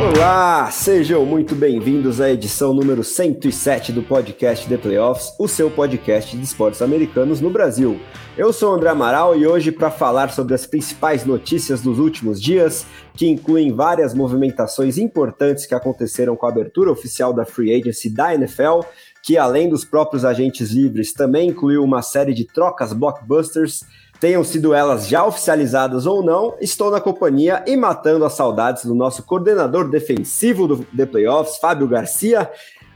Olá, sejam muito bem-vindos à edição número 107 do podcast The Playoffs, o seu podcast de esportes americanos no Brasil. Eu sou André Amaral e hoje para falar sobre as principais notícias dos últimos dias, que incluem várias movimentações importantes que aconteceram com a abertura oficial da Free Agency da NFL, que além dos próprios agentes livres também incluiu uma série de trocas blockbusters tenham sido elas já oficializadas ou não, estou na companhia e matando as saudades do nosso coordenador defensivo do The Playoffs, Fábio Garcia,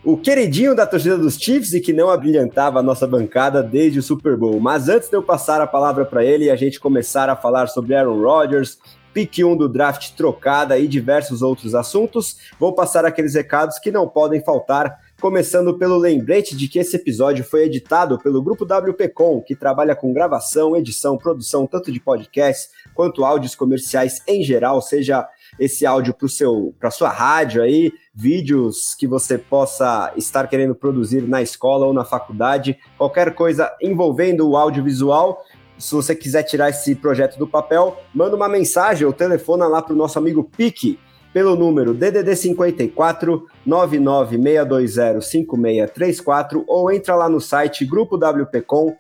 o queridinho da torcida dos Chiefs e que não abrilhantava a nossa bancada desde o Super Bowl. Mas antes de eu passar a palavra para ele e a gente começar a falar sobre Aaron Rodgers, pique 1 do draft trocada e diversos outros assuntos, vou passar aqueles recados que não podem faltar começando pelo lembrete de que esse episódio foi editado pelo grupo WPcom, que trabalha com gravação, edição, produção tanto de podcasts quanto áudios comerciais em geral, seja esse áudio para seu para sua rádio aí, vídeos que você possa estar querendo produzir na escola ou na faculdade, qualquer coisa envolvendo o audiovisual. Se você quiser tirar esse projeto do papel, manda uma mensagem ou telefona lá para o nosso amigo Pique, pelo número DDD 54 99620 5634 ou entra lá no site grupowpcom.com.br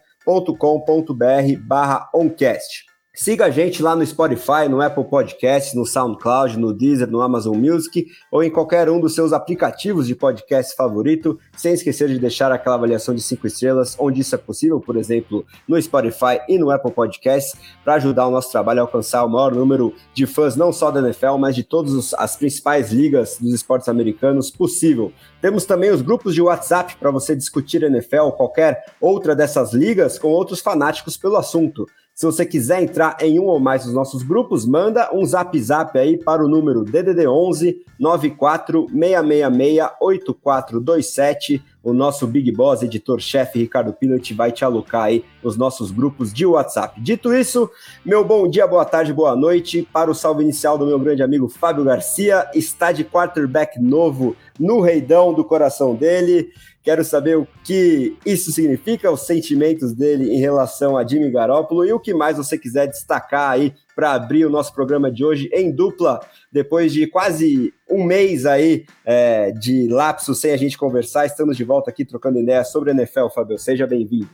barra oncast. Siga a gente lá no Spotify, no Apple Podcasts, no SoundCloud, no Deezer, no Amazon Music ou em qualquer um dos seus aplicativos de podcast favorito, sem esquecer de deixar aquela avaliação de 5 estrelas, onde isso é possível, por exemplo, no Spotify e no Apple Podcasts, para ajudar o nosso trabalho a alcançar o maior número de fãs, não só da NFL, mas de todas as principais ligas dos esportes americanos possível. Temos também os grupos de WhatsApp para você discutir NFL ou qualquer outra dessas ligas com outros fanáticos pelo assunto. Se você quiser entrar em um ou mais dos nossos grupos, manda um zap zap aí para o número DDD 11 94666 8427. O nosso Big Boss, editor-chefe Ricardo Pinot, vai te alocar aí nos nossos grupos de WhatsApp. Dito isso, meu bom dia, boa tarde, boa noite para o salve inicial do meu grande amigo Fábio Garcia. Está de quarterback novo no reidão do coração dele. Quero saber o que isso significa, os sentimentos dele em relação a Jimmy Garoppolo e o que mais você quiser destacar aí para abrir o nosso programa de hoje em dupla, depois de quase um mês aí é, de lapso sem a gente conversar. Estamos de volta aqui trocando ideias sobre a NFL, Fabio. Seja bem-vindo.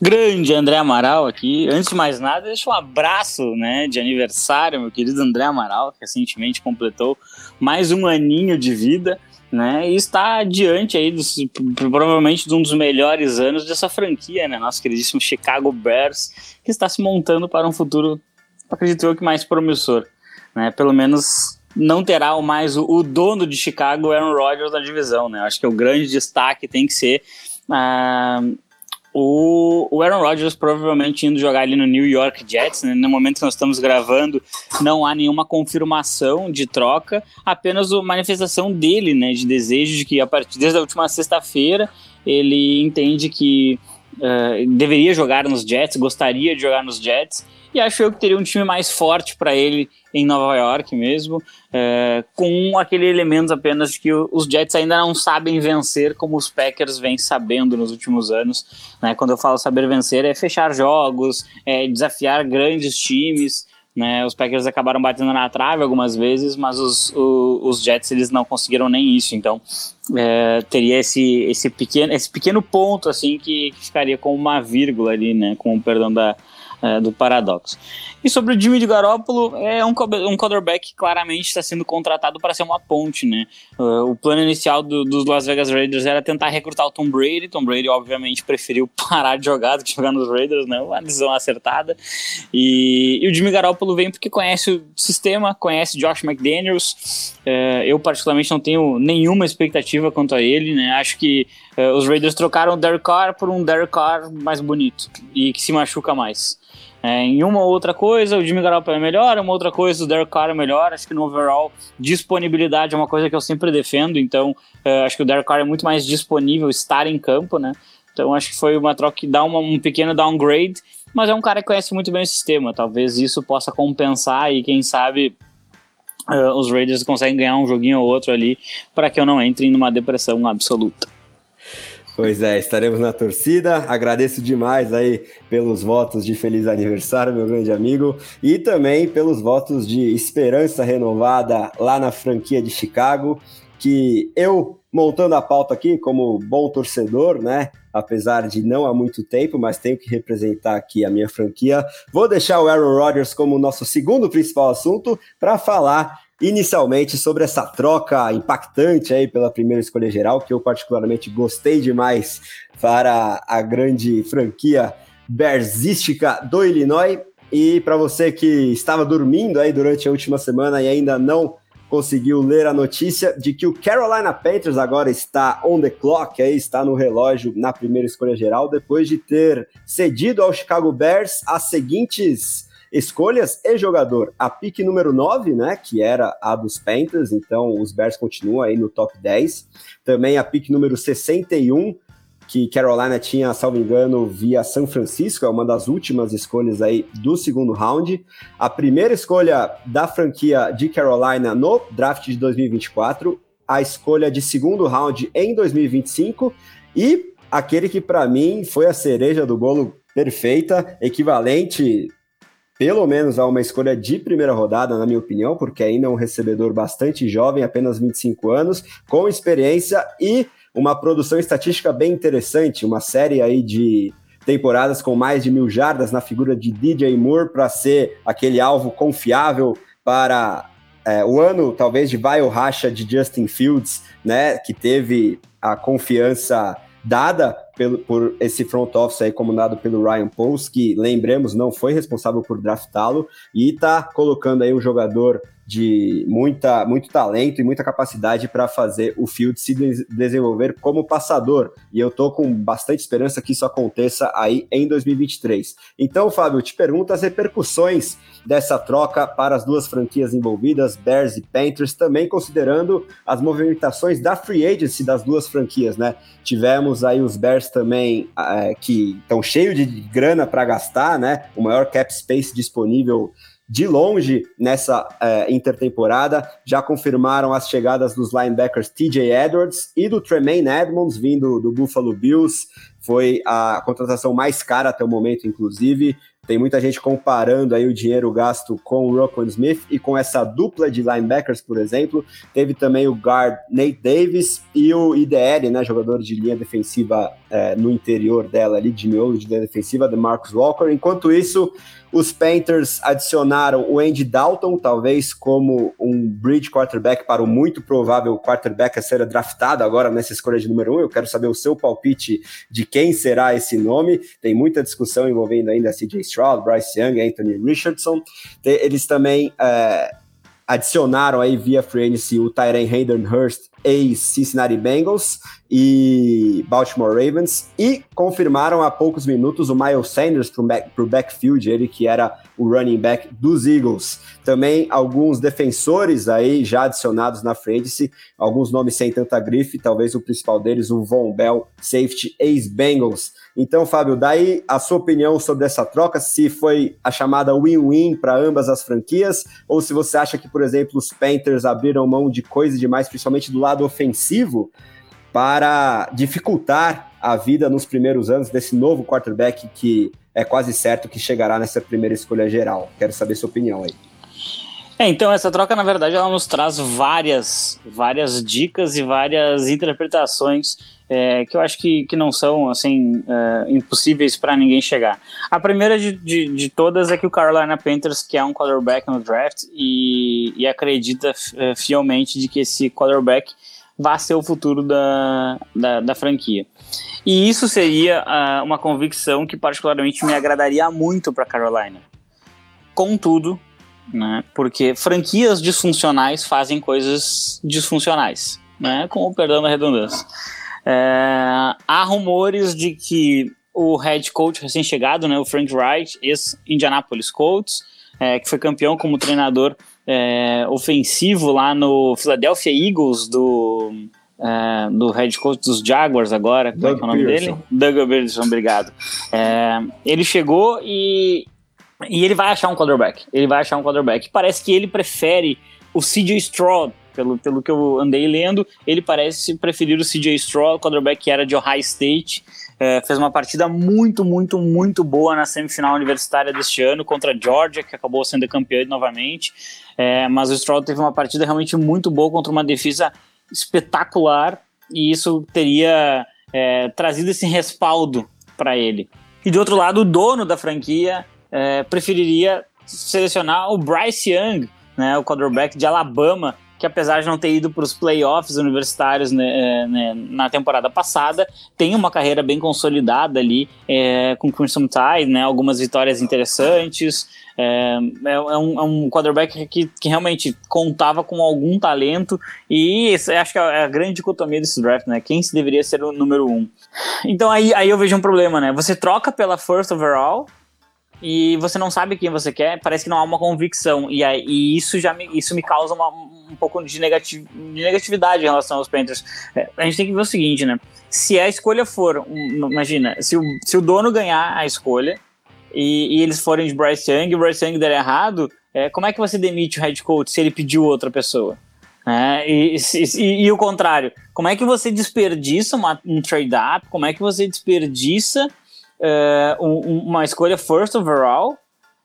Grande André Amaral aqui. Antes de mais nada, deixa um abraço né, de aniversário, meu querido André Amaral, que recentemente completou mais um aninho de vida né? E está diante aí dos, provavelmente de um dos melhores anos dessa franquia, né? Nosso queridíssimo Chicago Bears, que está se montando para um futuro, acredito eu, que mais promissor, né? Pelo menos não terá mais o, o dono de Chicago, Aaron Rodgers, na divisão, né? Acho que o grande destaque tem que ser uh, o, o Aaron Rodgers provavelmente indo jogar ali no New York Jets, né? no momento que nós estamos gravando, não há nenhuma confirmação de troca, apenas a manifestação dele, né, de desejo de que a partir desde a última sexta-feira ele entende que uh, deveria jogar nos Jets, gostaria de jogar nos Jets e acho eu que teria um time mais forte para ele em Nova York mesmo, é, com aquele elemento apenas de que os Jets ainda não sabem vencer como os Packers vêm sabendo nos últimos anos. Né? Quando eu falo saber vencer, é fechar jogos, é desafiar grandes times. Né? Os Packers acabaram batendo na trave algumas vezes, mas os, os, os Jets eles não conseguiram nem isso. Então é, teria esse, esse, pequeno, esse pequeno ponto assim que, que ficaria com uma vírgula ali, né? com o perdão da, é, do paradoxo. E sobre o Jimmy de Garoppolo, é um, um quarterback que claramente está sendo contratado para ser uma ponte, né? Uh, o plano inicial do, dos Las Vegas Raiders era tentar recrutar o Tom Brady. Tom Brady, obviamente, preferiu parar de jogar do que jogar nos Raiders, né? Uma decisão acertada. E, e o Jimmy Garoppolo vem porque conhece o sistema, conhece Josh McDaniels. Uh, eu, particularmente, não tenho nenhuma expectativa quanto a ele, né? Acho que uh, os Raiders trocaram o Derek Carr por um Derek Carr mais bonito e que se machuca mais. É, em uma ou outra coisa, o Jimmy Garoppolo é melhor, uma outra coisa, o Derek Carr é melhor. Acho que no overall, disponibilidade é uma coisa que eu sempre defendo. Então, é, acho que o Derek Carr é muito mais disponível estar em campo, né? Então acho que foi uma troca que dá uma, um pequeno downgrade, mas é um cara que conhece muito bem o sistema. Talvez isso possa compensar e quem sabe uh, os Raiders conseguem ganhar um joguinho ou outro ali para que eu não entre numa depressão absoluta. Pois é, estaremos na torcida. Agradeço demais aí pelos votos de feliz aniversário, meu grande amigo, e também pelos votos de esperança renovada lá na franquia de Chicago, que eu montando a pauta aqui como bom torcedor, né? Apesar de não há muito tempo, mas tenho que representar aqui a minha franquia. Vou deixar o Aaron Rodgers como nosso segundo principal assunto para falar inicialmente sobre essa troca impactante aí pela primeira escolha geral, que eu particularmente gostei demais para a grande franquia berzística do Illinois. E para você que estava dormindo aí durante a última semana e ainda não conseguiu ler a notícia de que o Carolina Panthers agora está on the clock, aí está no relógio na primeira escolha geral, depois de ter cedido ao Chicago Bears as seguintes Escolhas e jogador. A pique número 9, né, que era a dos Panthers, então os Bears continuam aí no top 10. Também a pique número 61, que Carolina tinha, salvo engano, via São Francisco, é uma das últimas escolhas aí do segundo round. A primeira escolha da franquia de Carolina no draft de 2024, a escolha de segundo round em 2025 e aquele que para mim foi a cereja do bolo perfeita, equivalente pelo menos a uma escolha de primeira rodada, na minha opinião, porque ainda é um recebedor bastante jovem, apenas 25 anos, com experiência e uma produção estatística bem interessante, uma série aí de temporadas com mais de mil jardas na figura de DJ Moore para ser aquele alvo confiável para é, o ano, talvez, de vai ou racha de Justin Fields, né, que teve a confiança dada pelo, por esse front office aí comandado pelo Ryan Poles, que lembremos não foi responsável por draftá-lo e está colocando aí um jogador de muita, muito talento e muita capacidade para fazer o Field se desenvolver como passador. E eu tô com bastante esperança que isso aconteça aí em 2023. Então, Fábio, te pergunto as repercussões dessa troca para as duas franquias envolvidas, Bears e Panthers, também considerando as movimentações da free agency das duas franquias, né? Tivemos aí os Bears também é, que estão cheios de grana para gastar, né? O maior cap space disponível de longe nessa é, intertemporada. Já confirmaram as chegadas dos linebackers TJ Edwards e do Tremaine Edmonds, vindo do Buffalo Bills. Foi a contratação mais cara até o momento, inclusive. Tem muita gente comparando aí o dinheiro gasto com o Rockwell Smith e com essa dupla de linebackers, por exemplo. Teve também o guard Nate Davis e o IDL, né, jogador de linha defensiva é, no interior dela ali, de miolo de linha defensiva, de Marcus Walker. Enquanto isso, os Panthers adicionaram o Andy Dalton, talvez como um bridge quarterback para o muito provável quarterback a ser draftado agora nessa escolha de número um. Eu quero saber o seu palpite de quem será esse nome. Tem muita discussão envolvendo ainda CJ Stroud, Bryce Young, Anthony Richardson. Eles também é, adicionaram aí via free o Tyren Hayden Hurst, ex-Cincinnati Bengals e Baltimore Ravens, e confirmaram há poucos minutos o Miles Sanders para o back, backfield, ele que era o running back dos Eagles. Também alguns defensores aí já adicionados na frente, alguns nomes sem tanta grife, talvez o principal deles, o Von Bell, safety ex-Bengals. Então, Fábio, daí a sua opinião sobre essa troca, se foi a chamada win-win para ambas as franquias, ou se você acha que, por exemplo, os Panthers abriram mão de coisa demais, principalmente do lado ofensivo, para dificultar a vida nos primeiros anos desse novo quarterback que é quase certo que chegará nessa primeira escolha geral. Quero saber sua opinião aí. É, então essa troca, na verdade, ela nos traz várias, várias dicas e várias interpretações é, que eu acho que, que não são assim é, impossíveis para ninguém chegar. A primeira de, de, de, todas é que o Carolina Panthers quer um quarterback no draft e, e acredita é, fielmente de que esse quarterback vai ser o futuro da, da, da franquia. E isso seria uh, uma convicção que particularmente me agradaria muito para Carolina. Contudo, né, porque franquias disfuncionais fazem coisas disfuncionais, né, com o perdão da redundância. É, há rumores de que o head coach recém-chegado, né, o Frank Wright, ex-Indianapolis Colts, é, que foi campeão como treinador é, ofensivo lá no Philadelphia Eagles do, é, do head coach dos Jaguars agora, como é, é o nome Pearson. dele? Doug Pearson, obrigado. É, ele chegou e, e ele vai achar um quarterback. Ele vai achar um quarterback. Parece que ele prefere o CJ Stroud, pelo, pelo que eu andei lendo, ele parece preferir o CJ Stroud, quarterback que era de Ohio State. É, fez uma partida muito, muito, muito boa na semifinal universitária deste ano contra a Georgia, que acabou sendo campeã novamente. É, mas o Stroud teve uma partida realmente muito boa contra uma defesa espetacular e isso teria é, trazido esse respaldo para ele. E de outro lado, o dono da franquia é, preferiria selecionar o Bryce Young, né, o quarterback de Alabama, que apesar de não ter ido para os playoffs universitários né, é, né, na temporada passada, tem uma carreira bem consolidada ali é, com Crimson Tide, né, algumas vitórias interessantes. É, é, é, um, é um quarterback que, que realmente contava com algum talento e acho que é a grande dicotomia desse draft, né? Quem se deveria ser o número um. Então aí, aí eu vejo um problema, né? Você troca pela first overall, e você não sabe quem você quer, parece que não há uma convicção. E, aí, e isso já me, isso me causa uma, um pouco de, de negatividade em relação aos Panthers. É, a gente tem que ver o seguinte, né? Se a escolha for, um, imagina, se o, se o dono ganhar a escolha e, e eles forem de Bryce Young e o Bryce Young der errado, é, como é que você demite o head coach se ele pediu outra pessoa? É, e, e, e, o contrário, como é que você desperdiça uma, um trade-up? Como é que você desperdiça uh, um, uma escolha first overall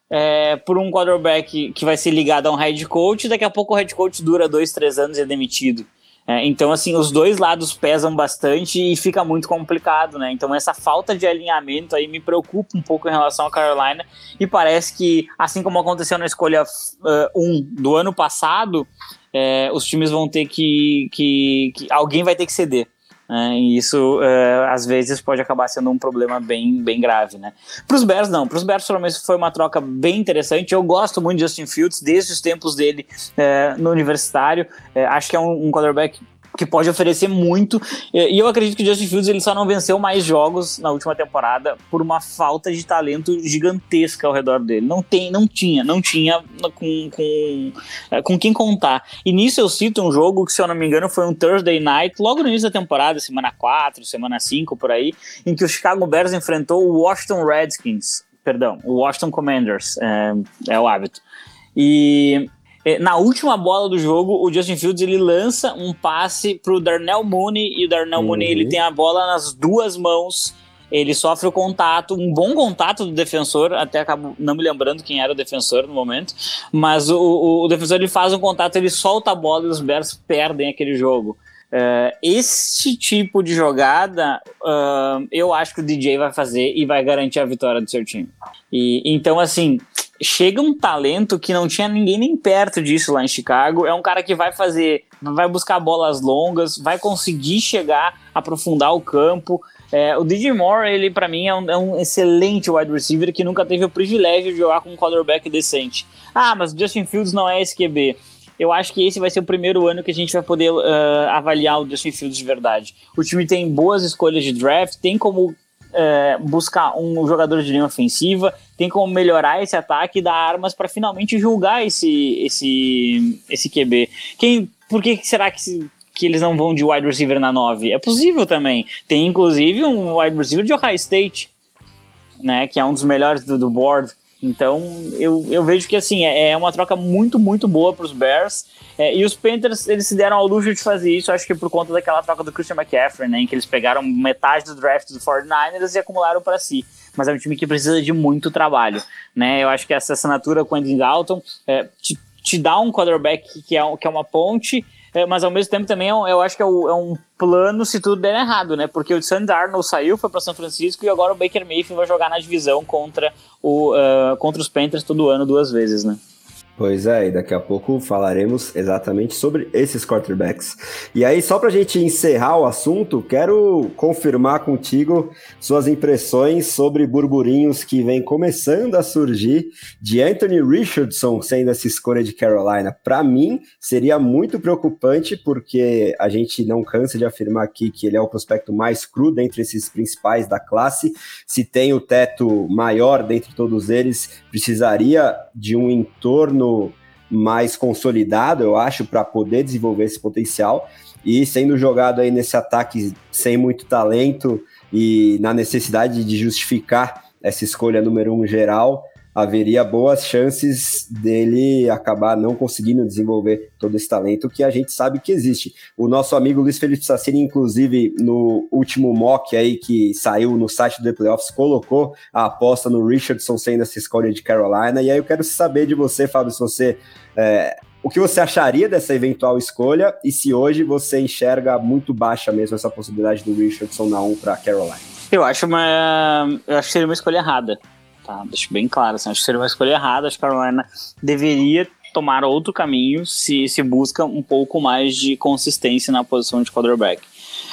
é, por um quarterback que vai ser ligado a um head coach, daqui a pouco o head coach dura dois, três anos e é demitido. É, então, assim, os dois lados pesam bastante e fica muito complicado, né? Então, essa falta de alinhamento aí me preocupa um pouco em relação a Carolina e parece que, assim como aconteceu na escolha 1 uh, um do ano passado, é, os times vão ter que, que, que, Alguém vai ter que ceder. É, e isso, é, às vezes, pode acabar sendo um problema bem, bem grave, né? Para os Bears, não. Para os Bears, pelo menos, foi uma troca bem interessante. Eu gosto muito de Justin Fields, desde os tempos dele é, no universitário. É, acho que é um, um quarterback que pode oferecer muito. E eu acredito que o Justin Fields ele só não venceu mais jogos na última temporada por uma falta de talento gigantesca ao redor dele. Não tem, não tinha, não tinha com, com, é, com quem contar. E nisso eu cito um jogo que, se eu não me engano, foi um Thursday Night, logo no início da temporada, semana 4, semana 5, por aí, em que o Chicago Bears enfrentou o Washington Redskins. Perdão, o Washington Commanders, é, é o hábito. E na última bola do jogo, o Justin Fields ele lança um passe pro Darnell Mooney e o Darnell uhum. Mooney ele tem a bola nas duas mãos. Ele sofre o contato, um bom contato do defensor, até acabo não me lembrando quem era o defensor no momento, mas o, o, o defensor ele faz um contato, ele solta a bola e os Bears perdem aquele jogo. Uh, esse tipo de jogada, uh, eu acho que o DJ vai fazer e vai garantir a vitória do seu time. E então, assim, chega um talento que não tinha ninguém nem perto disso lá em Chicago. É um cara que vai fazer, vai buscar bolas longas, vai conseguir chegar, aprofundar o campo. É, o DJ Moore, ele para mim é um, é um, excelente wide receiver que nunca teve o privilégio de jogar com um quarterback decente. Ah, mas Justin Fields não é SQB. Eu acho que esse vai ser o primeiro ano que a gente vai poder uh, avaliar o Justin Fields de verdade. O time tem boas escolhas de draft, tem como é, buscar um jogador de linha ofensiva, tem como melhorar esse ataque e dar armas para finalmente julgar esse, esse, esse QB. Quem, por que será que, que eles não vão de wide receiver na 9? É possível também. Tem inclusive um wide receiver de Ohio State, né, que é um dos melhores do, do board. Então, eu, eu vejo que assim, é, é uma troca muito, muito boa para os Bears. É, e os Panthers, eles se deram ao luxo de fazer isso, acho que por conta daquela troca do Christian McCaffrey, né? Em que eles pegaram metade do draft do 49ers e acumularam para si. Mas é um time que precisa de muito trabalho, né? Eu acho que essa assinatura com o Andy Dalton é, te, te dá um quarterback que é, que é uma ponte, é, mas ao mesmo tempo também é eu acho que é, o, é, um plano se tudo der errado, né? Porque o Sam Darnold saiu, foi para São Francisco e agora o Baker Mayfield vai jogar na divisão contra, o, uh, contra os Panthers todo ano duas vezes, né? Pois é, e daqui a pouco falaremos exatamente sobre esses quarterbacks. E aí, só para a gente encerrar o assunto, quero confirmar contigo suas impressões sobre burburinhos que vem começando a surgir de Anthony Richardson sendo essa escolha de Carolina. Para mim, seria muito preocupante, porque a gente não cansa de afirmar aqui que ele é o prospecto mais cru dentre esses principais da classe. Se tem o teto maior dentre todos eles, precisaria de um entorno mais consolidado, eu acho, para poder desenvolver esse potencial. E sendo jogado aí nesse ataque sem muito talento e na necessidade de justificar essa escolha número um geral, haveria boas chances dele acabar não conseguindo desenvolver todo esse talento que a gente sabe que existe. O nosso amigo Luiz Felipe Sassini, inclusive, no último mock aí que saiu no site do The Playoffs, colocou a aposta no Richardson sendo essa escolha de Carolina. E aí eu quero saber de você, Fábio, se você. É, o que você acharia dessa eventual escolha e se hoje você enxerga muito baixa mesmo essa possibilidade do Richardson na 1 para Carolina? Eu acho uma. Eu acho que seria uma escolha errada. Tá? Deixo bem claro, assim, acho que seria uma escolha errada. Acho que a Carolina deveria tomar outro caminho se se busca um pouco mais de consistência na posição de quarterback.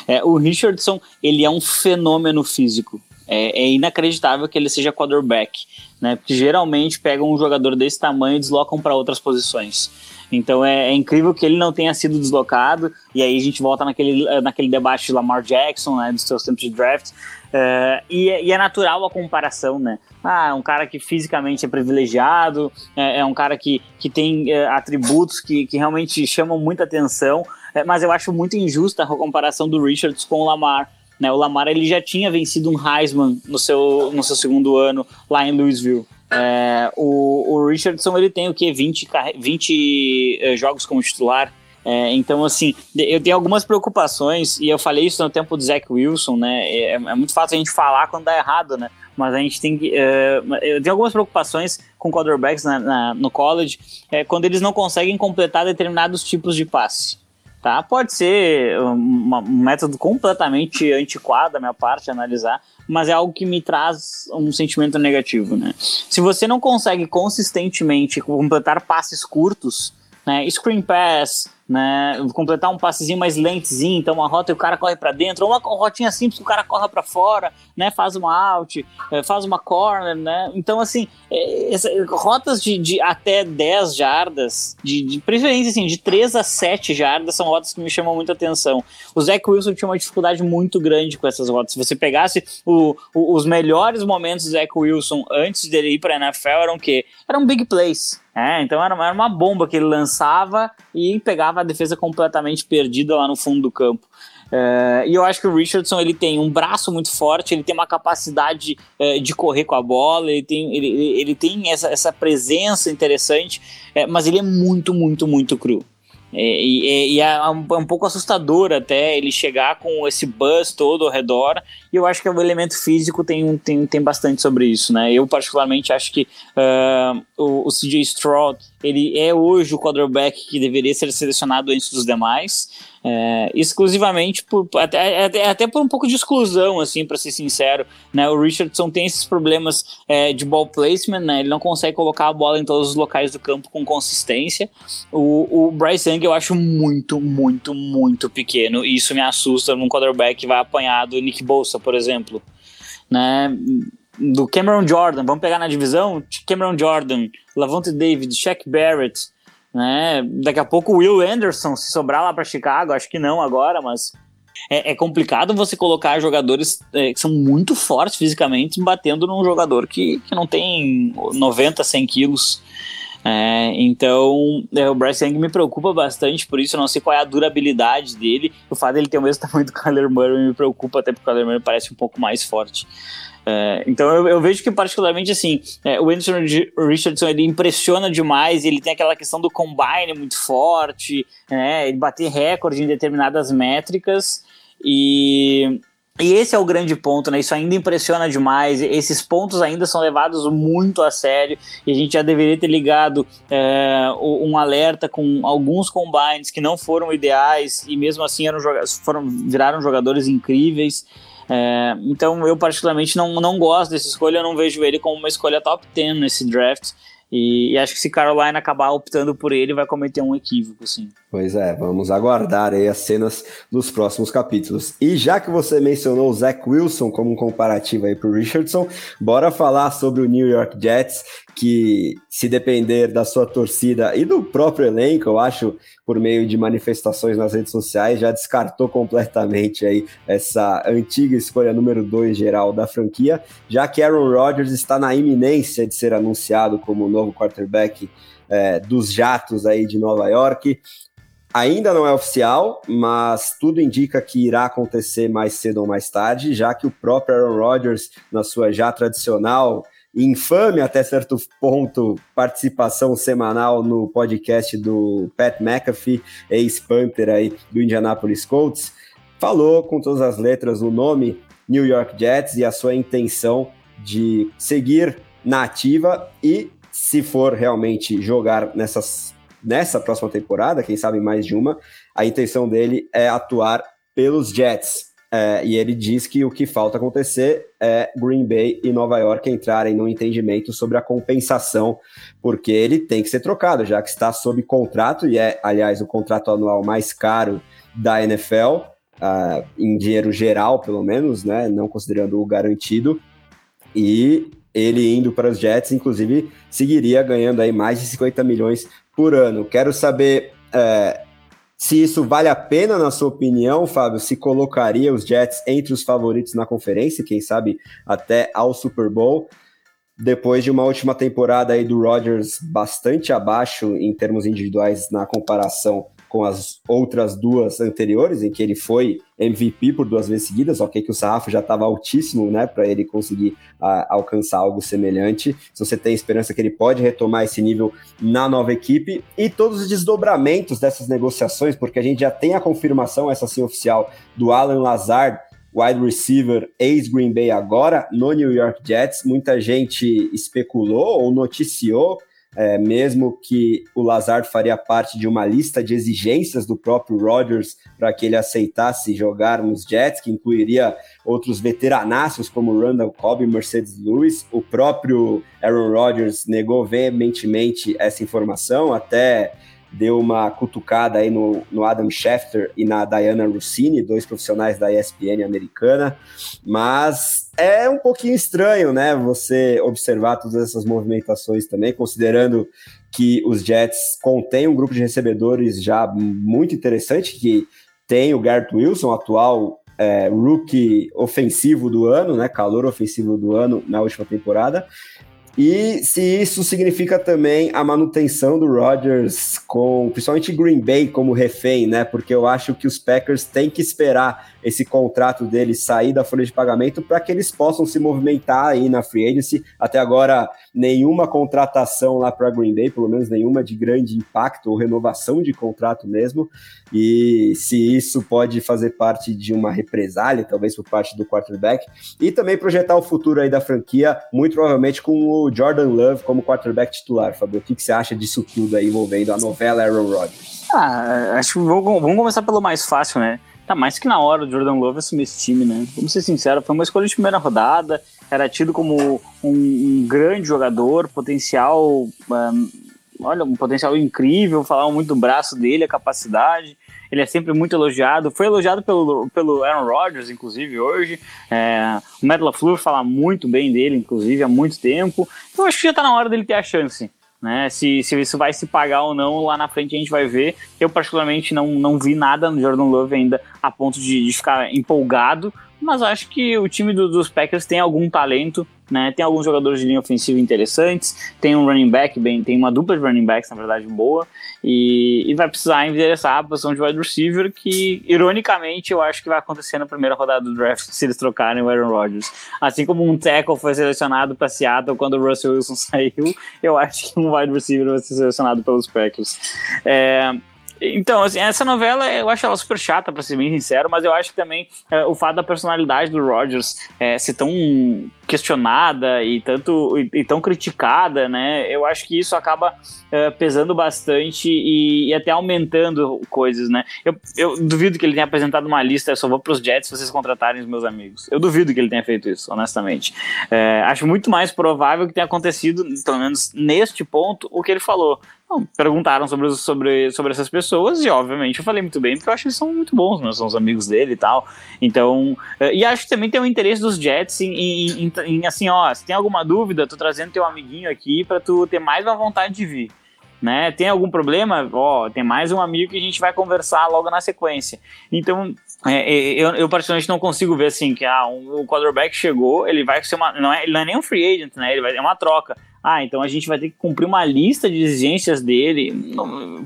É, o Richardson, ele é um fenômeno físico. É, é, inacreditável que ele seja quarterback, né? Porque geralmente pegam um jogador desse tamanho e deslocam para outras posições. Então é, é, incrível que ele não tenha sido deslocado. E aí a gente volta naquele, naquele debate de Lamar Jackson, né? Dos seus tempos de draft. Uh, e, e, é natural a comparação, né? Ah, um cara que fisicamente é privilegiado, é, é um cara que, que tem é, atributos que, que realmente chamam muita atenção, é, mas eu acho muito injusta a comparação do Richards com o Lamar. Né? O Lamar ele já tinha vencido um Heisman no seu, no seu segundo ano lá em Louisville. É, o, o, Richardson ele tem o que 20, 20 uh, jogos como titular é, então, assim, eu tenho algumas preocupações, e eu falei isso no tempo do Zach Wilson, né? É, é muito fácil a gente falar quando dá errado, né? Mas a gente tem que. Uh, eu tenho algumas preocupações com quarterbacks na, na, no college, é, quando eles não conseguem completar determinados tipos de passe. Tá? Pode ser um, um método completamente antiquado da minha parte analisar, mas é algo que me traz um sentimento negativo, né? Se você não consegue consistentemente completar passes curtos, né, screen pass, né? Completar um passezinho mais lentezinho, então uma rota e o cara corre para dentro, ou uma rotinha simples, o cara corre para fora, né? Faz uma out, é, faz uma corner, né? Então, assim, é, rotas de, de, até 10 jardas, de, de, preferência, assim, de 3 a 7 jardas, são rotas que me chamam muita atenção. O Zach Wilson tinha uma dificuldade muito grande com essas rotas. Se você pegasse o, o, os melhores momentos do Zach Wilson antes dele ir para NFL, eram o quê? Eram big plays. É, então era era uma bomba que ele lançava e pegava a defesa completamente perdida lá no fundo do campo. É, e eu acho que o Richardson ele tem um braço muito forte, ele tem uma capacidade é, de correr com a bola, ele tem, ele, ele tem essa, essa presença interessante, é, mas ele é muito, muito, muito cru. É, e, e, é um, é um, pouco assustador até ele chegar com esse buzz todo ao redor. E eu acho que o elemento físico tem, tem, tem bastante sobre isso, né? Eu, particularmente, acho que uh, o, o CJ Stroud ele é hoje o quarterback que deveria ser selecionado antes dos demais. É, exclusivamente por até, até, por um pouco de exclusão, assim, para ser sincero, né? O Richardson tem esses problemas é, de ball placement, né? Ele não consegue colocar a bola em todos os locais do campo com consistência. O, o Bryce Young eu acho muito, muito, muito pequeno e isso me assusta num quarterback que vai apanhar do Nick Bolsa, por exemplo, né? Do Cameron Jordan, vamos pegar na divisão? Cameron Jordan, Lavonte David, Shaq Barrett, né? Daqui a pouco o Will Anderson, se sobrar lá para Chicago, acho que não agora, mas é, é complicado você colocar jogadores é, que são muito fortes fisicamente batendo num jogador que, que não tem 90, 100 quilos. É, então, é, o Bryce Young me preocupa bastante por isso. Eu não sei qual é a durabilidade dele. O fato dele ter o mesmo tamanho do Kyler Murray me preocupa, até porque o Kyler Murray parece um pouco mais forte. É, então eu, eu, vejo que particularmente assim, é, o Anderson Richardson ele impressiona demais, ele tem aquela questão do combine muito forte, né, ele bater recorde em determinadas métricas e e esse é o grande ponto, né? Isso ainda impressiona demais. Esses pontos ainda são levados muito a sério. E a gente já deveria ter ligado é, um alerta com alguns combines que não foram ideais e mesmo assim eram foram, viraram jogadores incríveis. É, então eu particularmente não, não gosto dessa escolha, eu não vejo ele como uma escolha top 10 nesse draft. E, e, acho que se Carolina acabar optando por ele, vai cometer um equívoco, sim. Pois é, vamos aguardar aí as cenas dos próximos capítulos. E já que você mencionou o Zach Wilson como um comparativo aí pro Richardson, bora falar sobre o New York Jets, que se depender da sua torcida e do próprio elenco, eu acho, por meio de manifestações nas redes sociais, já descartou completamente aí essa antiga escolha número 2 geral da franquia, já que Aaron Rodgers está na iminência de ser anunciado como novo quarterback é, dos jatos aí de Nova York. Ainda não é oficial, mas tudo indica que irá acontecer mais cedo ou mais tarde, já que o próprio Aaron Rodgers, na sua já tradicional infame até certo ponto participação semanal no podcast do Pat McAfee, ex-Panther aí do Indianapolis Colts, falou com todas as letras o nome New York Jets e a sua intenção de seguir na ativa e se for realmente jogar nessas, nessa próxima temporada, quem sabe mais de uma, a intenção dele é atuar pelos Jets. É, e ele diz que o que falta acontecer é Green Bay e Nova York entrarem no entendimento sobre a compensação, porque ele tem que ser trocado, já que está sob contrato, e é, aliás, o contrato anual mais caro da NFL, uh, ah, em dinheiro geral, pelo menos, né, não considerando o garantido. E ele indo para os Jets, inclusive, seguiria ganhando aí mais de 50 milhões por ano. Quero saber. É, se isso vale a pena, na sua opinião, Fábio, se colocaria os Jets entre os favoritos na conferência, quem sabe até ao Super Bowl, depois de uma última temporada aí do Rodgers bastante abaixo em termos individuais na comparação com as outras duas anteriores, em que ele foi MVP por duas vezes seguidas, ok que o sarrafo já estava altíssimo, né, para ele conseguir a, alcançar algo semelhante. Se você tem esperança que ele pode retomar esse nível na nova equipe e todos os desdobramentos dessas negociações, porque a gente já tem a confirmação, essa sim oficial, do Alan Lazard, wide receiver ex-Green Bay agora no New York Jets. Muita gente especulou ou noticiou é, mesmo que o Lazard faria parte de uma lista de exigências do próprio Rodgers para que ele aceitasse jogar nos Jets, que incluiria outros veteranáceos como Randall Cobb e Mercedes Lewis. O próprio Aaron Rodgers negou veementemente essa informação, até deu uma cutucada aí no, no Adam Schefter e na Diana Rossini, dois profissionais da ESPN americana, mas é um pouquinho estranho, né, você observar todas essas movimentações também, considerando que os Jets contêm um grupo de recebedores já muito interessante, que tem o Garrett Wilson, atual é, rookie ofensivo do ano, né, calor ofensivo do ano na última temporada, e se isso significa também a manutenção do Rodgers com, principalmente Green Bay como refém, né? Porque eu acho que os Packers têm que esperar esse contrato dele sair da folha de pagamento para que eles possam se movimentar aí na free agency. Até agora, nenhuma contratação lá para Green Bay, pelo menos nenhuma de grande impacto ou renovação de contrato mesmo. E se isso pode fazer parte de uma represália, talvez por parte do quarterback, e também projetar o futuro aí da franquia, muito provavelmente com o Jordan Love como quarterback titular. Fabio, o que, que você acha disso tudo aí envolvendo a novela Aaron Rodgers? Ah, acho que vamos começar pelo mais fácil, né? Tá mais que na hora o Jordan Love assumir esse time, né? Vamos ser sinceros, foi uma escolha de primeira rodada, era tido como um, um grande jogador, potencial, um, olha, um potencial incrível, falavam muito do braço dele, a capacidade. Ele é sempre muito elogiado, foi elogiado pelo, pelo Aaron Rodgers, inclusive, hoje. É, o Matt LaFleur fala muito bem dele, inclusive, há muito tempo. Então acho que já tá na hora dele ter a chance. Né? Se, se isso vai se pagar ou não, lá na frente a gente vai ver. Eu, particularmente, não, não vi nada no Jordan Love ainda a ponto de, de ficar empolgado, mas acho que o time do, dos Packers tem algum talento né? Tem alguns jogadores de linha ofensiva interessantes, tem um running back bem, tem uma dupla de running backs, na verdade, boa, e, e vai precisar endereçar a posição de wide receiver, que, ironicamente, eu acho que vai acontecer na primeira rodada do draft, se eles trocarem o Aaron Rodgers. Assim como um tackle foi selecionado para Seattle quando o Russell Wilson saiu, eu acho que um wide receiver vai ser selecionado pelos Packers. É, então, assim, essa novela eu acho ela super chata, pra ser bem sincero, mas eu acho que também é, o fato da personalidade do Rogers é, ser tão questionada e, tanto, e, e, tão criticada, né? Eu acho que isso acaba é, pesando bastante e, e, até aumentando coisas, né? Eu, eu duvido que ele tenha apresentado uma lista, eu só vou pros Jets se vocês contratarem os meus amigos. Eu duvido que ele tenha feito isso, honestamente. É, acho muito mais provável que tenha acontecido, pelo menos neste ponto, o que ele falou Perguntaram sobre, sobre, sobre essas pessoas e, obviamente, eu falei muito bem, porque eu acho que eles são muito bons, né? São os amigos dele e tal. Então, eh, e acho que também tem o interesse dos Jets em, em, em, em assim, ó, se tem alguma dúvida, tô trazendo teu amiguinho aqui para tu ter mais uma vontade de vir. Né? Tem algum problema? Ó, tem mais um amigo que a gente vai conversar logo na sequência. Então, é, é, eu, eu particularmente não consigo ver assim que ah, um, o quarterback chegou, ele vai ser uma. Não é, ele não é nem um free agent, né? Ele vai é uma troca. Ah, então a gente vai ter que cumprir uma lista de exigências dele,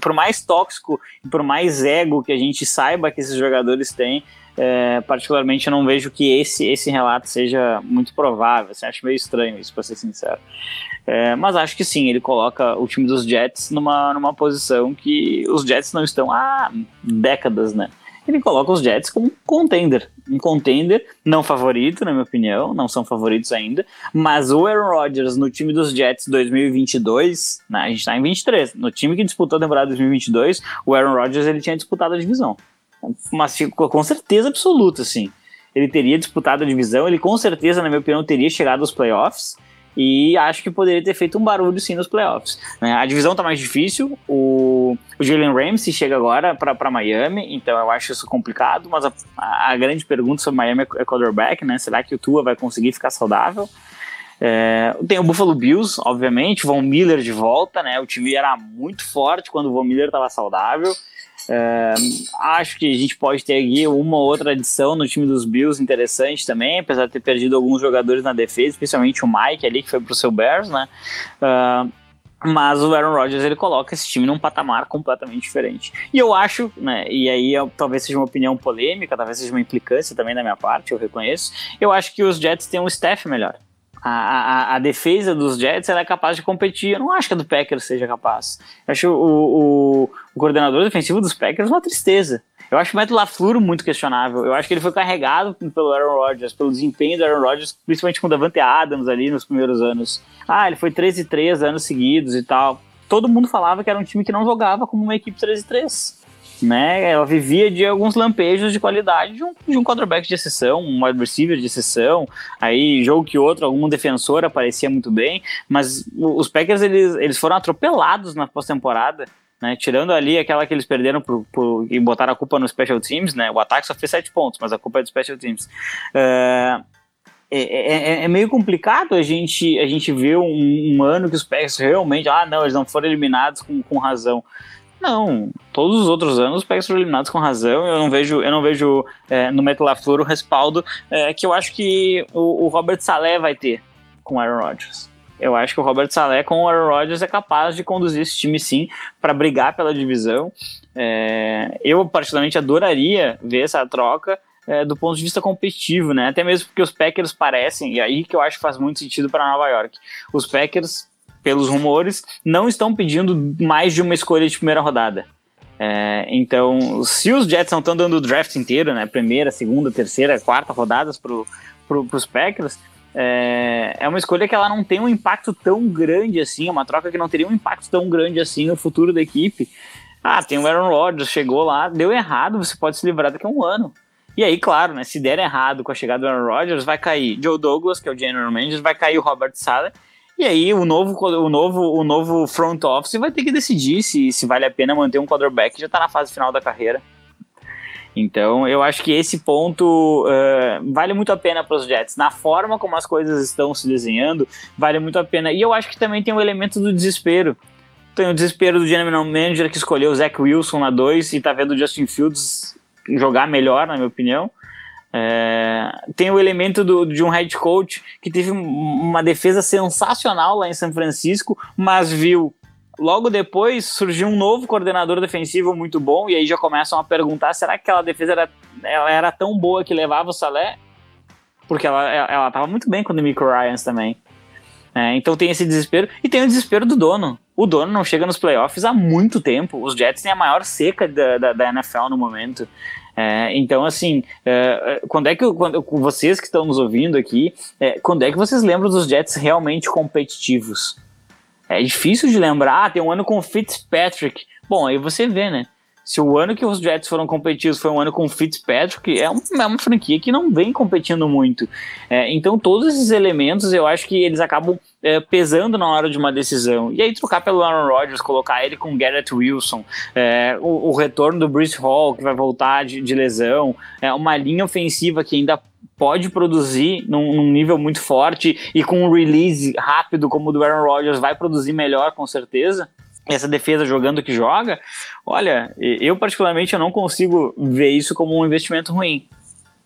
por mais tóxico e por mais ego que a gente saiba que esses jogadores têm, é, particularmente eu não vejo que esse, esse relato seja muito provável, assim, acho meio estranho isso, para ser sincero. É, mas acho que sim, ele coloca o time dos Jets numa, numa posição que os Jets não estão há décadas, né? Ele coloca os Jets como contender. Um contender não favorito, na minha opinião, não são favoritos ainda, mas o Aaron Rodgers no time dos Jets 2022, né, a gente está em 23, no time que disputou a temporada 2022, o Aaron Rodgers ele tinha disputado a divisão. Mas com certeza absoluta, assim. Ele teria disputado a divisão, ele com certeza, na minha opinião, teria chegado aos playoffs, e acho que poderia ter feito um barulho sim nos playoffs. Né? A divisão tá mais difícil, o, o Jalen Ramsey chega agora para Miami, então eu acho isso complicado, mas a, a, grande pergunta sobre Miami é, é quarterback, né? Será que o Tua vai conseguir ficar saudável? É, tem o Buffalo Bills, obviamente, Von Miller de volta, né? O time era muito forte quando o Von Miller estava saudável. É, acho que a gente pode ter aqui uma ou outra adição no time dos Bills interessante também, apesar de ter perdido alguns jogadores na defesa, especialmente o Mike ali, que foi pro seu Bears, né? Mas o Aaron Rodgers ele coloca esse time num patamar completamente diferente. E eu acho, né, e aí talvez seja uma opinião polêmica, talvez seja uma implicância também da minha parte, eu reconheço. Eu acho que os Jets têm um staff melhor a, a, a, defesa dos Jets é capaz de competir. Eu não acho que a do Packers seja capaz. Eu acho o, o, o coordenador defensivo dos Packers uma tristeza. Eu acho o Matt LaFleur muito questionável. Eu acho que ele foi carregado pelo Aaron Rodgers, pelo desempenho do Aaron Rodgers, principalmente com o Davante Adams ali nos primeiros anos. Ah, ele foi 13 3 anos seguidos e tal. Todo mundo falava que era um time que não jogava como uma equipe 13 3 né? Ela vivia de alguns lampejos de qualidade de um, de um quarterback de exceção, um wide receiver de exceção, aí jogo que outro, algum defensor aparecia muito bem, mas os Packers eles, eles foram atropelados na pós-temporada. Né, tirando ali aquela que eles perderam por, por, e botaram a culpa no Special Teams, né? O ataque só fez 7 pontos, mas a culpa é do Special Teams. Uh, é, é, é, meio complicado a gente, a gente ver um, um, ano que os Packers realmente, ah, não, eles não foram eliminados com, com razão. Não, todos os outros anos os Packers foram eliminados com razão. Eu não vejo, eu não vejo é, no Matt LaFleur o respaldo é, que eu acho que o, o, Robert Saleh vai ter com o Aaron Rodgers. Eu acho que o Robert Saleh com o Aaron Rodgers é capaz de conduzir esse time sim para brigar pela divisão. É, eu particularmente adoraria ver essa troca. É, do ponto de vista competitivo, né? Até mesmo porque os Packers parecem, e aí que eu acho que faz muito sentido para Nova York. Os Packers pelos rumores, não estão pedindo mais de uma escolha de primeira rodada. É, então, se os Jets não estão dando o draft inteiro, né, primeira, segunda, terceira, quarta rodadas para pro, os Packers, é, é, uma escolha que ela não tem um impacto tão grande assim, é uma troca que não teria um impacto tão grande assim no futuro da equipe. Ah, tem o Aaron Rodgers, chegou lá, deu errado, você pode se livrar daqui a um ano. E aí, claro, né, se der errado com a chegada do Aaron Rodgers, vai cair Joe Douglas, que é o general manager, vai cair o Robert Sala, e aí o novo, o novo, o novo front office vai ter que decidir se, se vale a pena manter um quarterback que já está na fase final da carreira. Então eu acho que esse ponto uh, vale muito a pena para os Jets. Na forma como as coisas estão se desenhando, vale muito a pena. E eu acho que também tem o um elemento do desespero. Tem o desespero do general manager que escolheu o Zach Wilson na 2 e está vendo o Justin Fields jogar melhor, na minha opinião. É, tem o elemento do, de um head coach que teve uma defesa sensacional lá em São Francisco, mas viu logo depois surgiu um novo coordenador defensivo muito bom, e aí já começam a perguntar: será que aquela defesa era, ela era tão boa que levava o Salé? Porque ela, ela tava muito bem com o Demico Ryans também. É, então tem esse desespero, e tem o desespero do dono. O dono não chega nos playoffs há muito tempo. Os Jets têm a maior seca da, da, da NFL no momento. É, então, assim, é, quando é que quando, vocês que estão nos ouvindo aqui, é, quando é que vocês lembram dos Jets realmente competitivos? É difícil de lembrar, ah, tem um ano com Fitzpatrick. Bom, aí você vê, né? Se o ano que os Jets foram competitivos foi um ano com Fitzpatrick, é, um, é uma franquia que não vem competindo muito. É, então, todos esses elementos eu acho que eles acabam é, pesando na hora de uma decisão. E aí, trocar pelo Aaron Rodgers, colocar ele com Garrett Wilson, é, o, o, retorno do Bruce Hall, que vai voltar de, de lesão, é, uma linha ofensiva que ainda pode produzir num, num, nível muito forte e com um release rápido como o do Aaron Rodgers vai produzir melhor com certeza essa defesa jogando que joga, olha, eu particularmente eu não consigo ver isso como um investimento ruim.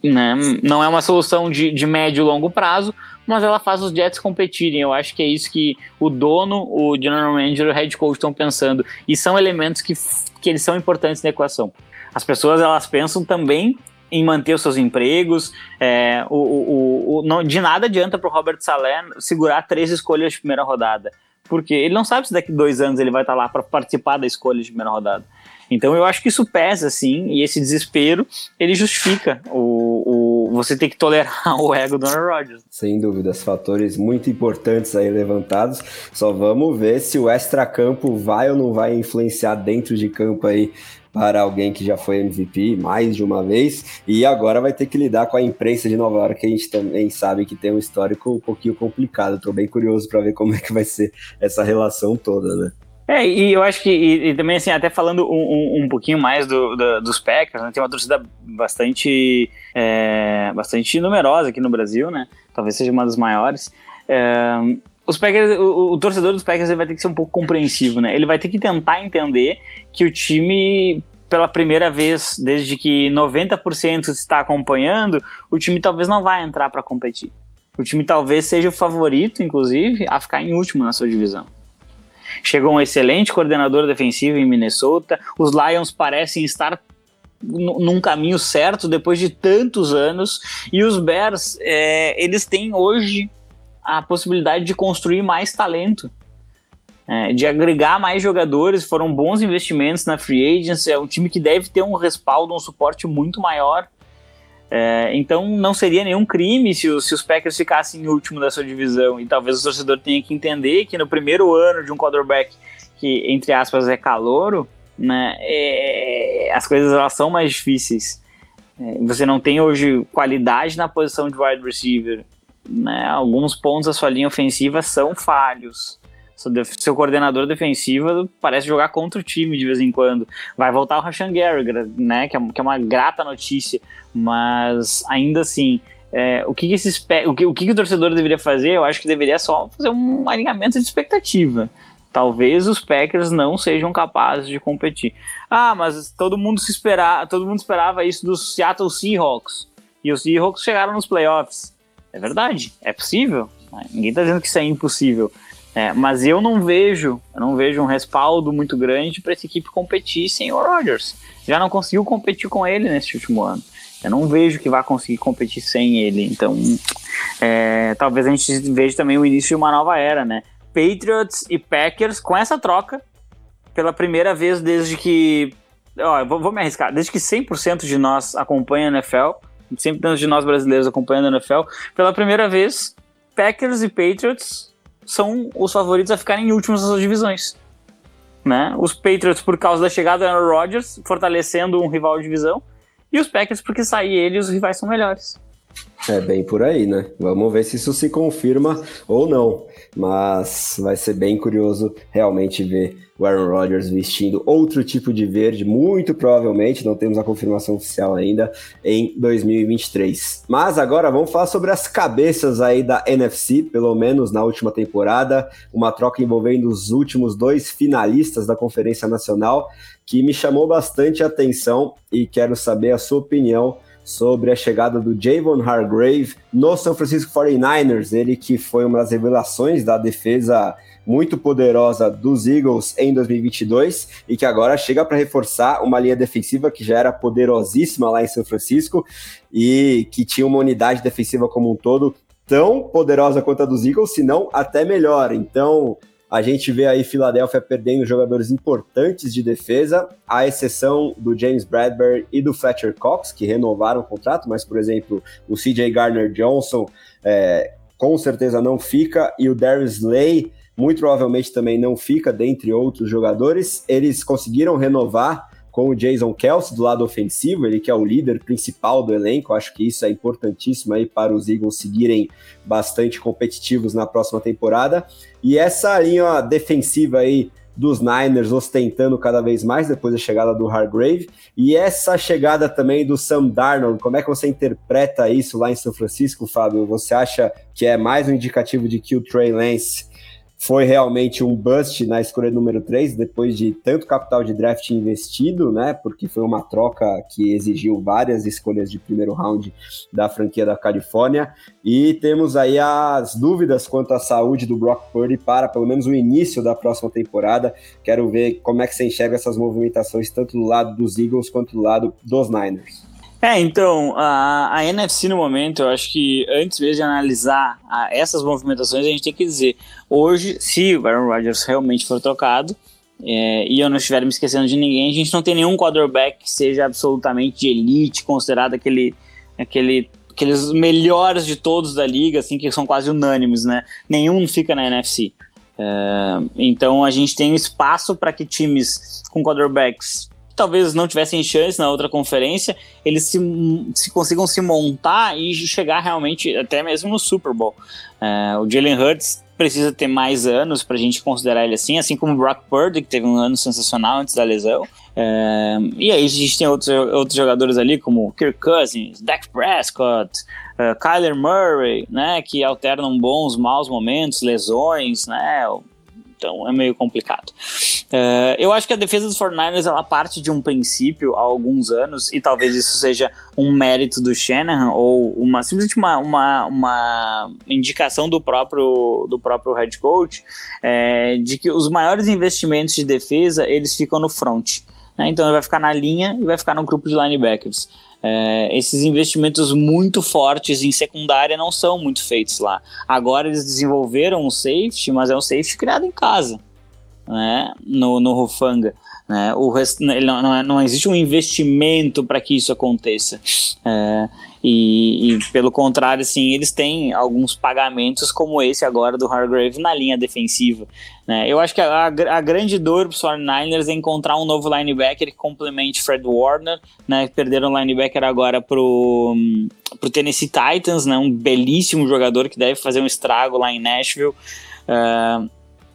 né? Não é uma solução de, de médio e longo prazo, mas ela faz os Jets competirem. Eu acho que é isso que o dono, o general manager e o head coach estão pensando. E são elementos que, que eles são importantes na equação. As pessoas elas pensam também em manter os seus empregos. É, o, o, o, não, de nada adianta para o Robert Saleh segurar três escolhas de primeira rodada. Porque ele não sabe se daqui dois anos ele vai estar tá lá para participar da escolha de primeira rodada. Então eu acho que isso pesa, sim, e esse desespero ele justifica o, o você ter que tolerar o ego do Aaron Rodgers. Sem dúvidas, fatores muito importantes aí levantados. Só vamos ver se o extra-campo vai ou não vai influenciar dentro de campo aí para alguém que já foi MVP mais de uma vez e agora vai ter que lidar com a imprensa de Nova York, que a gente também sabe que tem um histórico um pouquinho complicado. Estou bem curioso para ver como é que vai ser essa relação toda, né? É, e eu acho que, e, e também assim, até falando um, um, um pouquinho mais do, do, dos Packers, né, tem uma torcida bastante, é, bastante numerosa aqui no Brasil, né? Talvez seja uma das maiores. É, os Packers, o, o, torcedor dos Packers vai ter que ser um pouco compreensivo, né? Ele vai ter que tentar entender que o time, pela primeira vez desde que 90% está acompanhando, o time talvez não vai entrar para competir. O time talvez seja o favorito, inclusive, a ficar em último na sua divisão. Chegou um excelente coordenador defensivo em Minnesota. Os Lions parecem estar num caminho certo depois de tantos anos. E os Bears, é, eles têm hoje a possibilidade de construir mais talento. É, de agregar mais jogadores, foram bons investimentos na free agency, é um time que deve ter um respaldo, um suporte muito maior. É, então não seria nenhum crime se os, se os, Packers ficassem em último da sua divisão. E talvez o torcedor tenha que entender que no primeiro ano de um quarterback que, entre aspas, é calouro, né, é, as coisas elas são mais difíceis. É, você não tem hoje qualidade na posição de wide receiver. Né, alguns pontos da sua linha ofensiva são falhos seu coordenador defensivo parece jogar contra o time de vez em quando. Vai voltar o Rashan Gary, né? Que é, que é uma grata notícia, mas ainda assim. É, o que, que esses, o, que, o que, que o torcedor deveria fazer? Eu acho que deveria só fazer um alinhamento de expectativa. Talvez os Packers não sejam capazes de competir. Ah, mas todo mundo se esperava, todo mundo esperava isso dos Seattle Seahawks. E os Seahawks chegaram nos playoffs. É verdade, é possível. Ninguém está dizendo que isso é impossível. É, mas eu não vejo, eu não vejo um respaldo muito grande para essa equipe competir sem o Rodgers. Já não conseguiu competir com ele nesse último ano. Eu não vejo que vai conseguir competir sem ele. Então, é, talvez a gente veja também o início de uma nova era, né? Patriots e Packers com essa troca pela primeira vez desde que. Ó, vou, vou me arriscar. Desde que 100% de nós acompanha a NFL, 100% de nós brasileiros acompanham a NFL, pela primeira vez, Packers e Patriots são os favoritos a ficarem em últimos das suas divisões. Né? Os Patriots por causa da chegada do Aaron Rodgers, fortalecendo um rival de divisão, e os Packers porque sair ele os rivais são melhores. É bem por aí, né? Vamos ver se isso se confirma ou não. Mas vai ser bem curioso realmente ver o Aaron Rodgers vestindo outro tipo de verde, muito provavelmente, não temos a confirmação oficial ainda, em 2023. Mas agora vamos falar sobre as cabeças aí da NFC, pelo menos na última temporada, uma troca envolvendo os últimos dois finalistas da Conferência Nacional, que me chamou bastante atenção e quero saber a sua opinião sobre a chegada do Javon Hargrave no São Francisco 49ers, ele que foi uma das revelações da defesa muito poderosa dos Eagles em 2022 e que agora chega para reforçar uma linha defensiva que já era poderosíssima lá em São Francisco e que tinha uma unidade defensiva como um todo tão poderosa quanto a dos Eagles, se não até melhor. Então, a gente vê aí Filadélfia perdendo jogadores importantes de defesa, à exceção do James Bradbury e do Fletcher Cox, que renovaram o contrato, mas, por exemplo, o CJ Gardner Johnson é, com certeza não fica, e o Darius Slay muito provavelmente também não fica, dentre outros jogadores. Eles conseguiram renovar com o Jason Kelsey do lado ofensivo, ele que é o líder principal do elenco, acho que isso é importantíssimo aí para os Eagles seguirem bastante competitivos na próxima temporada. E essa linha defensiva aí dos Niners ostentando cada vez mais depois da chegada do Hargrave e essa chegada também do Sam Darnold, como é que você interpreta isso lá em São Francisco, Fábio? Você acha que é mais um indicativo de que o Trey Lance foi realmente um bust na escolha número 3, depois de tanto capital de draft investido, né? Porque foi uma troca que exigiu várias escolhas de primeiro round da franquia da Califórnia. E temos aí as dúvidas quanto à saúde do Brock Purdy para pelo menos o início da próxima temporada. Quero ver como é que você enxerga essas movimentações, tanto do lado dos Eagles quanto do lado dos Niners. É, então, a, a NFC no momento, eu acho que antes mesmo de analisar a, essas movimentações, a gente tem que dizer, hoje, se o Aaron Rodgers realmente for trocado, é, e eu não estiver me esquecendo de ninguém, a gente não tem nenhum quarterback que seja absolutamente elite, considerado aquele, aquele, aqueles melhores de todos da liga, assim, que são quase unânimes, né? Nenhum fica na NFC. É, então a gente tem espaço para que times com quarterbacks talvez não tivessem chance na outra conferência, eles se, se consigam se montar e chegar realmente até mesmo no Super Bowl. É, o Jalen Hurts precisa ter mais anos para a gente considerar ele assim, assim como o Brock Purdy, que teve um ano sensacional antes da lesão. É, e aí a gente tem outros, outros jogadores ali, como Kirk Cousins, Dak Prescott, uh, Kyler Murray, né, que alternam bons, maus momentos, lesões, né, então é meio complicado. Uh, eu acho que a defesa dos 49ers ela parte de um princípio há alguns anos, e talvez isso seja um mérito do Shanahan, ou uma simplesmente uma, uma, uma indicação do próprio, do próprio head coach, é, de que os maiores investimentos de defesa eles ficam no front. Né? Então ele vai ficar na linha e vai ficar no grupo de linebackers. É, esses investimentos muito fortes em secundária não são muito feitos lá. Agora eles desenvolveram um safety, mas é um safety criado em casa, né? no, no Rufanga. Né? O rest, não, não, é, não existe um investimento para que isso aconteça. É, e, e, pelo contrário, assim, eles têm alguns pagamentos como esse agora do Hargrave na linha defensiva. Né? Eu acho que a, a grande dor para os 49ers é encontrar um novo linebacker que complemente Fred Warner. Né? Perderam o linebacker agora pro, pro Tennessee Titans, né? um belíssimo jogador que deve fazer um estrago lá em Nashville. Uh,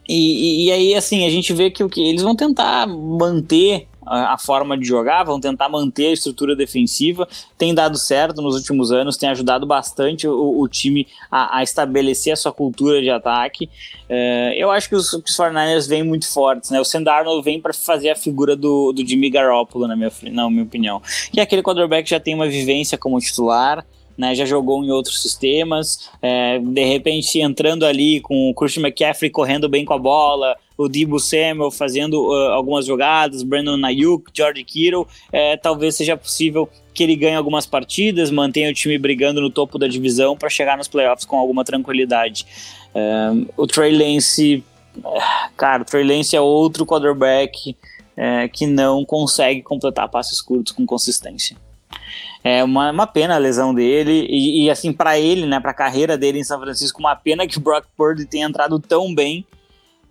e, e, aí, assim, a gente vê que o que eles vão tentar manter a, forma de jogar, vão tentar manter a estrutura defensiva. Tem dado certo nos últimos anos, tem ajudado bastante o, o time a, a, estabelecer a sua cultura de ataque. É, eu acho que os, os 49ers vêm muito fortes, né? O Sam Darnold vem para fazer a figura do, do Jimmy Garoppolo, na minha, na minha opinião. E aquele quarterback já tem uma vivência como titular. Né, já jogou em outros sistemas, é, de repente entrando ali com o Christian McCaffrey correndo bem com a bola, o Debo Samuel fazendo uh, algumas jogadas, Brandon Ayuk, George Kittle, é, talvez seja possível que ele ganhe algumas partidas, mantenha o time brigando no topo da divisão para chegar nos playoffs com alguma tranquilidade. O Trey Lance, cara, o Trey Lance é outro quarterback é, que não consegue completar passes curtos com consistência. É uma, uma pena a lesão dele e, e assim para ele, né, para a carreira dele em São Francisco, uma pena que o Brock Purdy tenha entrado tão bem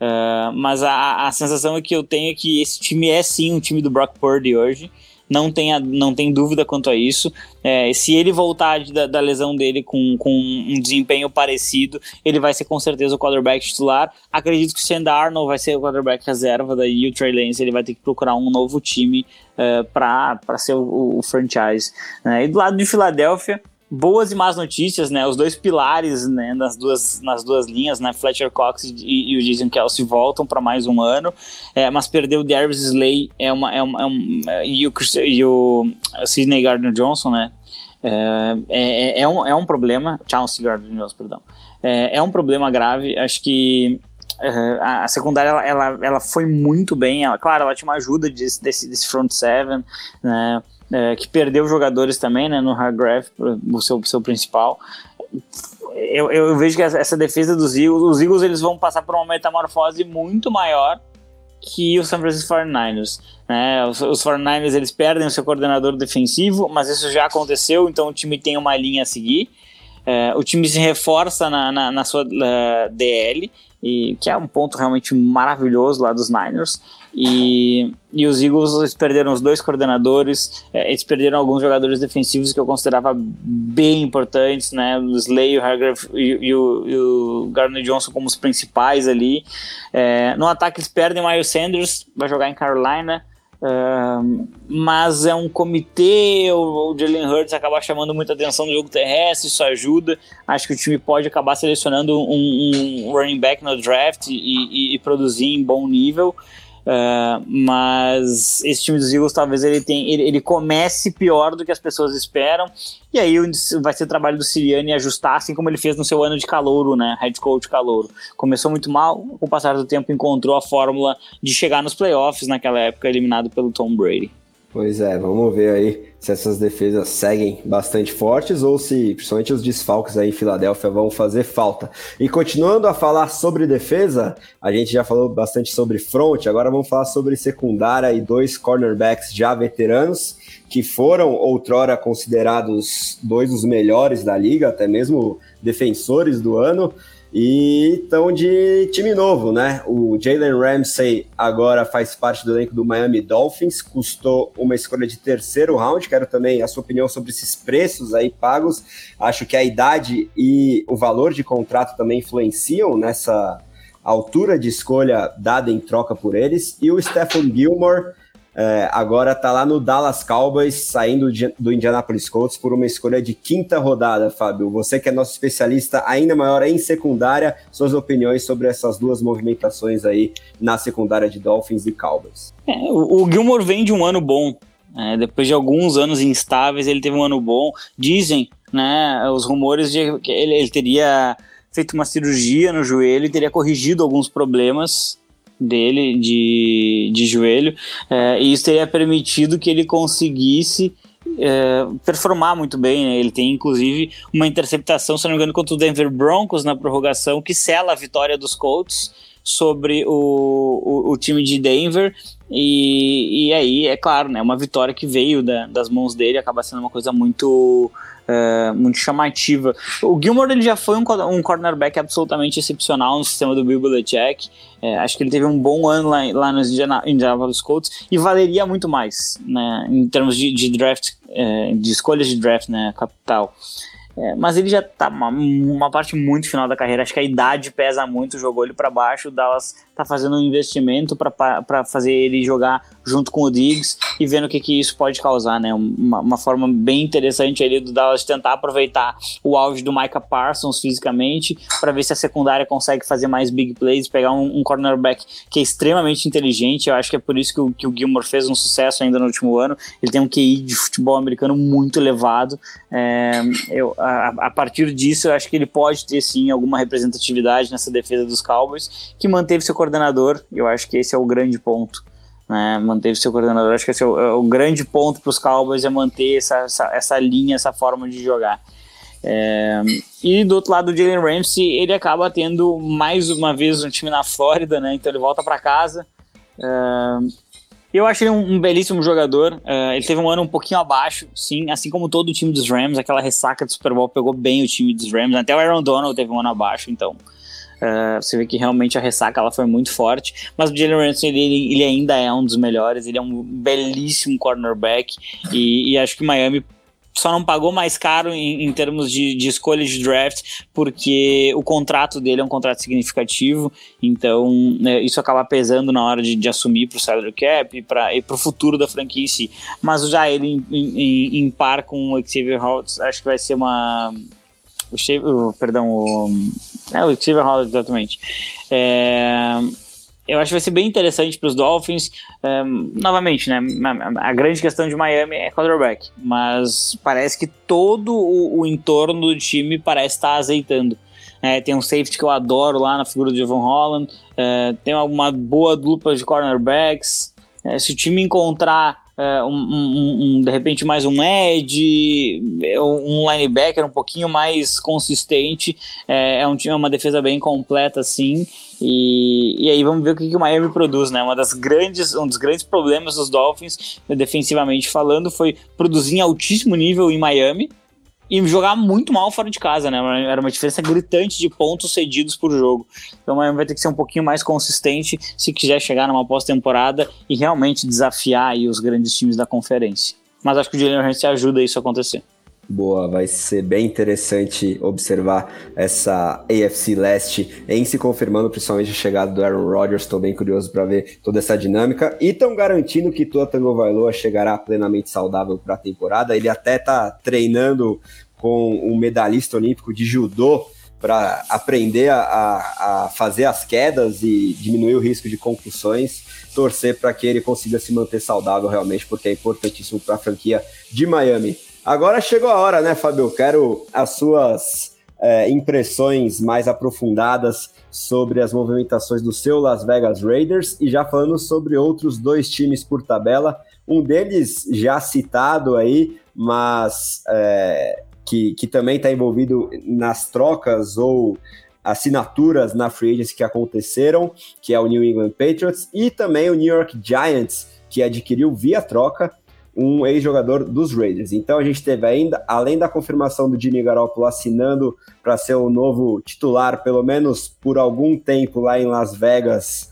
Uh, mas a, a sensação que eu tenho é que esse time é sim um time do Brock Purdy hoje. Não tem, não tem dúvida quanto a isso. É, se ele voltar da, da, lesão dele com, com um desempenho parecido, ele vai ser com certeza o quarterback titular. Acredito que o Sam Arnold vai ser o quarterback reserva, daí o Trey Lance ele vai ter que procurar um novo time uh, para ser o, o franchise. Né? E do lado de Filadélfia, boas e más notícias, né? Os dois pilares, né, nas duas, nas duas linhas, né? Fletcher Cox e, e o Jason Kelsey voltam para mais um ano, é, mas perder o Darius Slay é uma, é uma é um, é, e o, e o Sidney Gardner Johnson, né? É, é, é, um, é um problema, Chauncey Gardner Johnson, perdão. É, é um problema grave. Acho que a secundária ela, ela, ela, foi muito bem. Ela, claro, ela tinha uma ajuda desse, desse, desse front seven, né? É, que perdeu jogadores também, né, no Hargrave, o seu, seu principal. Eu, eu vejo que essa defesa dos Eagles, os Eagles eles vão passar por uma metamorfose muito maior que o San Francisco 49ers. Né? Os, os 49ers eles perdem o seu coordenador defensivo, mas isso já aconteceu, então o time tem uma linha a seguir. É, o time se reforça na, na, na sua uh, DL, e, que é um ponto realmente maravilhoso lá dos Niners. E, e os Eagles eles perderam os dois coordenadores, é, eles perderam alguns jogadores defensivos que eu considerava bem importantes, né? O Slay, o Hargrave e, e, o, e o Gardner Johnson como os principais ali. É, no ataque eles perdem o Miles Sanders, vai jogar em Carolina. Uh, mas é um comitê, o, o Jalen Hurts acaba chamando muita atenção no jogo terrestre, isso ajuda. Acho que o time pode acabar selecionando um, um running back no draft e, e, e produzir em bom nível. Uh, mas esse time dos Eagles talvez ele, tenha, ele, ele, comece pior do que as pessoas esperam. E aí vai ser trabalho do Siriani ajustar, assim como ele fez no seu ano de calouro, né? Head coach calouro. Começou muito mal, com o passar do tempo encontrou a fórmula de chegar nos playoffs naquela época, eliminado pelo Tom Brady. Pois é, vamos ver aí se essas defesas seguem bastante fortes ou se principalmente os desfalques aí em Filadélfia vão fazer falta. E continuando a falar sobre defesa, a gente já falou bastante sobre front, agora vamos falar sobre secundária e dois cornerbacks já veteranos que foram outrora considerados dois dos melhores da liga, até mesmo defensores do ano. E estão de time novo, né? O Jalen Ramsey agora faz parte do elenco do Miami Dolphins, custou uma escolha de terceiro round. Quero também a sua opinião sobre esses preços aí pagos. Acho que a idade e o valor de contrato também influenciam nessa altura de escolha dada em troca por eles. E o Stephen Gilmore é, agora está lá no Dallas Cowboys, saindo do Indianapolis Colts por uma escolha de quinta rodada, Fábio. Você que é nosso especialista ainda maior em secundária, suas opiniões sobre essas duas movimentações aí na secundária de Dolphins e Cowboys. É, o, o Gilmore vem de um ano bom. É, depois de alguns anos instáveis, ele teve um ano bom. Dizem, né, os rumores de que ele, ele teria feito uma cirurgia no joelho e teria corrigido alguns problemas dele de, de joelho, é, e isso teria permitido que ele conseguisse é, performar muito bem. Né? Ele tem inclusive uma interceptação, se não me engano, contra o Denver Broncos na prorrogação, que sela a vitória dos Colts sobre o, o, o time de Denver. E, e aí, é claro, né, uma vitória que veio da, das mãos dele acaba sendo uma coisa muito é, muito chamativa. O Gilmore ele já foi um, um cornerback absolutamente excepcional no sistema do Bill Belichick. É, acho que ele teve um bom ano lá, lá nos Indianapolis Colts e valeria muito mais, né, em termos de, de draft, é, de escolhas de draft, né, capital. É, mas ele já tá uma, uma, parte muito final da carreira. Acho que a idade pesa muito, jogou ele para baixo. O Dallas tá fazendo um investimento para fazer ele jogar junto com o Diggs e vendo o que, que isso pode causar, né? Uma, uma forma bem interessante ali do Dallas tentar aproveitar o auge do Micah Parsons fisicamente para ver se a secundária consegue fazer mais big plays, pegar um, um, cornerback que é extremamente inteligente. Eu acho que é por isso que o, que o Gilmore fez um sucesso ainda no último ano. Ele tem um QI de futebol americano muito elevado. É, eu, a, a partir disso, eu acho que ele pode ter sim alguma representatividade nessa defesa dos Cowboys, que manteve seu coordenador. Eu acho que esse é o grande ponto né, manteve seu coordenador. Acho que esse é o, é o grande ponto para os Cowboys é manter essa, essa, essa, linha, essa forma de jogar. É, e do outro lado, o Jalen Ramsey, ele acaba tendo mais uma vez um time na Flórida, né? Então ele volta para casa. É, eu acho ele um, um belíssimo jogador. É, ele teve um ano um pouquinho abaixo, sim, assim como todo o time dos Rams. Aquela ressaca do Super Bowl pegou bem o time dos Rams. Até o Aaron Donald teve um ano abaixo, então Uh, você vê que realmente a ressaca ela foi muito forte, mas o Jalen Ramsey ele, ele, ainda é um dos melhores, ele é um belíssimo cornerback e, e acho que Miami só não pagou mais caro em, em termos de, de, escolha de draft, porque o contrato dele é um contrato significativo, então né, isso acaba pesando na hora de, de assumir para o salary cap e para o futuro da franquia em si. Mas já ele em, em, em par com o Xavier Howard, acho que vai ser uma o perdão, o, é, o Xavier Howard, exatamente. É, eu acho que vai ser bem interessante para os Dolphins. É, novamente, né? A, grande questão de Miami é quarterback, mas parece que todo o, o entorno do time parece estar azeitando. É, tem um safety que eu adoro lá na figura de Evan Holland. É, tem uma boa dupla de cornerbacks. É, se o time encontrar é, um, um, um, de repente mais um edge, um linebacker um pouquinho mais consistente, é, é um time, é uma defesa bem completa assim, e, e aí vamos ver o que, que o Miami produz, né? Uma das grandes, um dos grandes problemas dos Dolphins, defensivamente falando, foi produzir em altíssimo nível em Miami, e jogar muito mal fora de casa, né? Era uma diferença gritante de pontos cedidos por jogo. Então o Miami vai ter que ser um pouquinho mais consistente se quiser chegar numa pós-temporada e realmente desafiar os grandes times da conferência. Mas acho que o Jalen Hurts ajuda isso a acontecer. Boa, vai ser bem interessante observar essa AFC Leste em se confirmando, principalmente a chegada do Aaron Rodgers. Estou bem curioso para ver toda essa dinâmica. E estão garantindo que Tua Tagovailoa chegará plenamente saudável para a temporada. Ele até está treinando com um medalhista olímpico de judô para aprender a, a, fazer as quedas e diminuir o risco de concussões. Torcer para que ele consiga se manter saudável realmente, porque é importantíssimo para a franquia de Miami. Agora chegou a hora, né, Fábio? Quero as suas é, impressões mais aprofundadas sobre as movimentações do seu Las Vegas Raiders e já falando sobre outros dois times por tabela. Um deles já citado aí, mas é, que, que também está envolvido nas trocas ou assinaturas na free agency que aconteceram, que é o New England Patriots, e também o New York Giants, que adquiriu via troca um ex-jogador dos Raiders. Então a gente teve ainda, além da confirmação do Jimmy Garoppolo assinando para ser o novo titular, pelo menos por algum tempo lá em Las Vegas.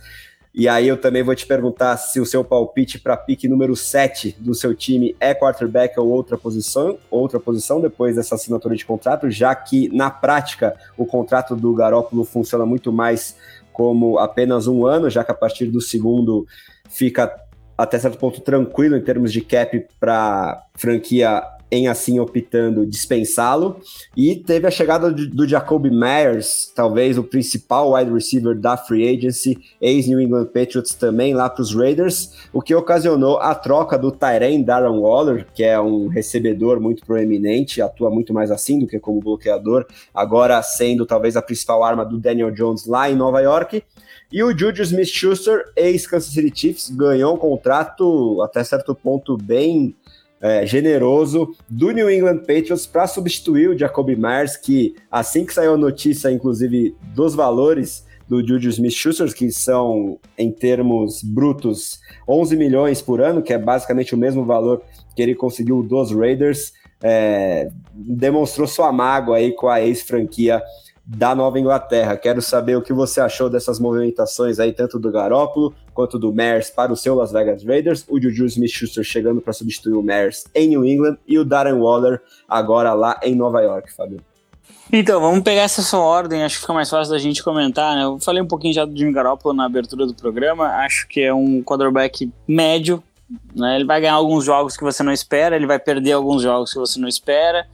E aí eu também vou te perguntar se o seu palpite para pique número 7 do seu time é quarterback ou outra posição, outra posição depois dessa assinatura de contrato, já que na prática o contrato do Garoppolo funciona muito mais como apenas um ano, já que a partir do segundo fica até certo ponto tranquilo em termos de cap para franquia em assim optando dispensá-lo. E teve a chegada do, Jacoby Myers, talvez o principal wide receiver da free agency, ex-New England Patriots também lá para os Raiders, o que ocasionou a troca do Tyren Darren Waller, que é um recebedor muito proeminente, atua muito mais assim do que como bloqueador, agora sendo talvez a principal arma do Daniel Jones lá em Nova York. E o Juju Smith-Schuster, ex-Kansas City Chiefs, ganhou um contrato até certo ponto bem é, generoso do New England Patriots para substituir o Jacoby Myers, que assim que saiu a notícia, inclusive, dos valores do Juju Smith-Schuster, que são, em termos brutos, 11 milhões por ano, que é basicamente o mesmo valor que ele conseguiu dos Raiders, é, demonstrou sua mágoa aí com a ex-franquia da Nova Inglaterra. Quero saber o que você achou dessas movimentações aí, tanto do Garópolo quanto do Mers para o seu Las Vegas Raiders, o Juju Smith-Schuster chegando para substituir o Mers em New England e o Darren Waller agora lá em Nova York, Fábio. Então, vamos pegar essa sua ordem, acho que fica mais fácil da gente comentar, né? Eu falei um pouquinho já do Jimmy Garoppolo na abertura do programa, acho que é um quarterback médio, né? Ele vai ganhar alguns jogos que você não espera, ele vai perder alguns jogos que você não espera,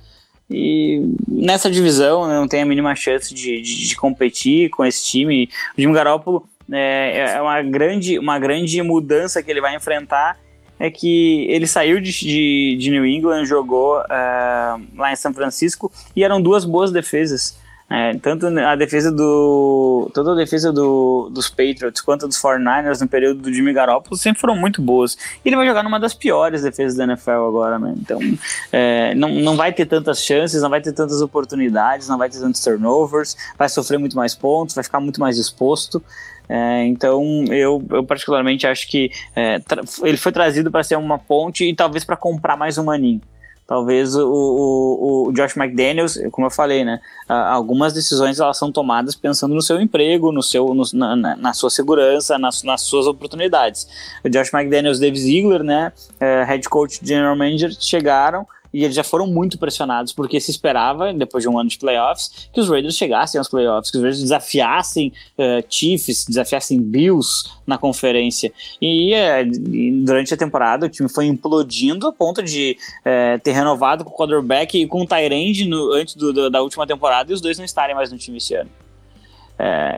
e nessa divisão né, não tem a mínima chance de, de, de competir com esse time. O Jimmy Garoppolo é, é, uma, grande, uma grande mudança que ele vai enfrentar é que ele saiu de, de, de New England, jogou uh, lá em São Francisco e eram duas boas defesas. É, tanto a defesa do tanto a defesa do, dos Patriots quanto dos 49ers no período do Jimmy Garoppolo sempre foram muito boas. E ele vai jogar numa das piores defesas da NFL agora, né? Então é, não, não vai ter tantas chances, não vai ter tantas oportunidades, não vai ter tantos turnovers, vai sofrer muito mais pontos, vai ficar muito mais exposto. É, então eu, eu particularmente acho que é, ele foi trazido para ser uma ponte e talvez para comprar mais um maninho. Talvez o, o, o, Josh McDaniels, como eu falei, né? Algumas decisões elas são tomadas pensando no seu emprego, no seu, no, na, na, sua segurança, nas, nas suas oportunidades. O Josh McDaniels, Dave Ziegler, né? É, head coach, general manager, chegaram e eles já foram muito pressionados, porque se esperava, depois de um ano de playoffs, que os Raiders chegassem aos playoffs, que os Raiders desafiassem uh, Chiefs, desafiassem Bills na conferência. E uh, durante a temporada o time foi implodindo a ponto de uh, ter renovado com o quarterback e com o Tyrande antes do, do, da última temporada e os dois não estarem mais no time esse ano.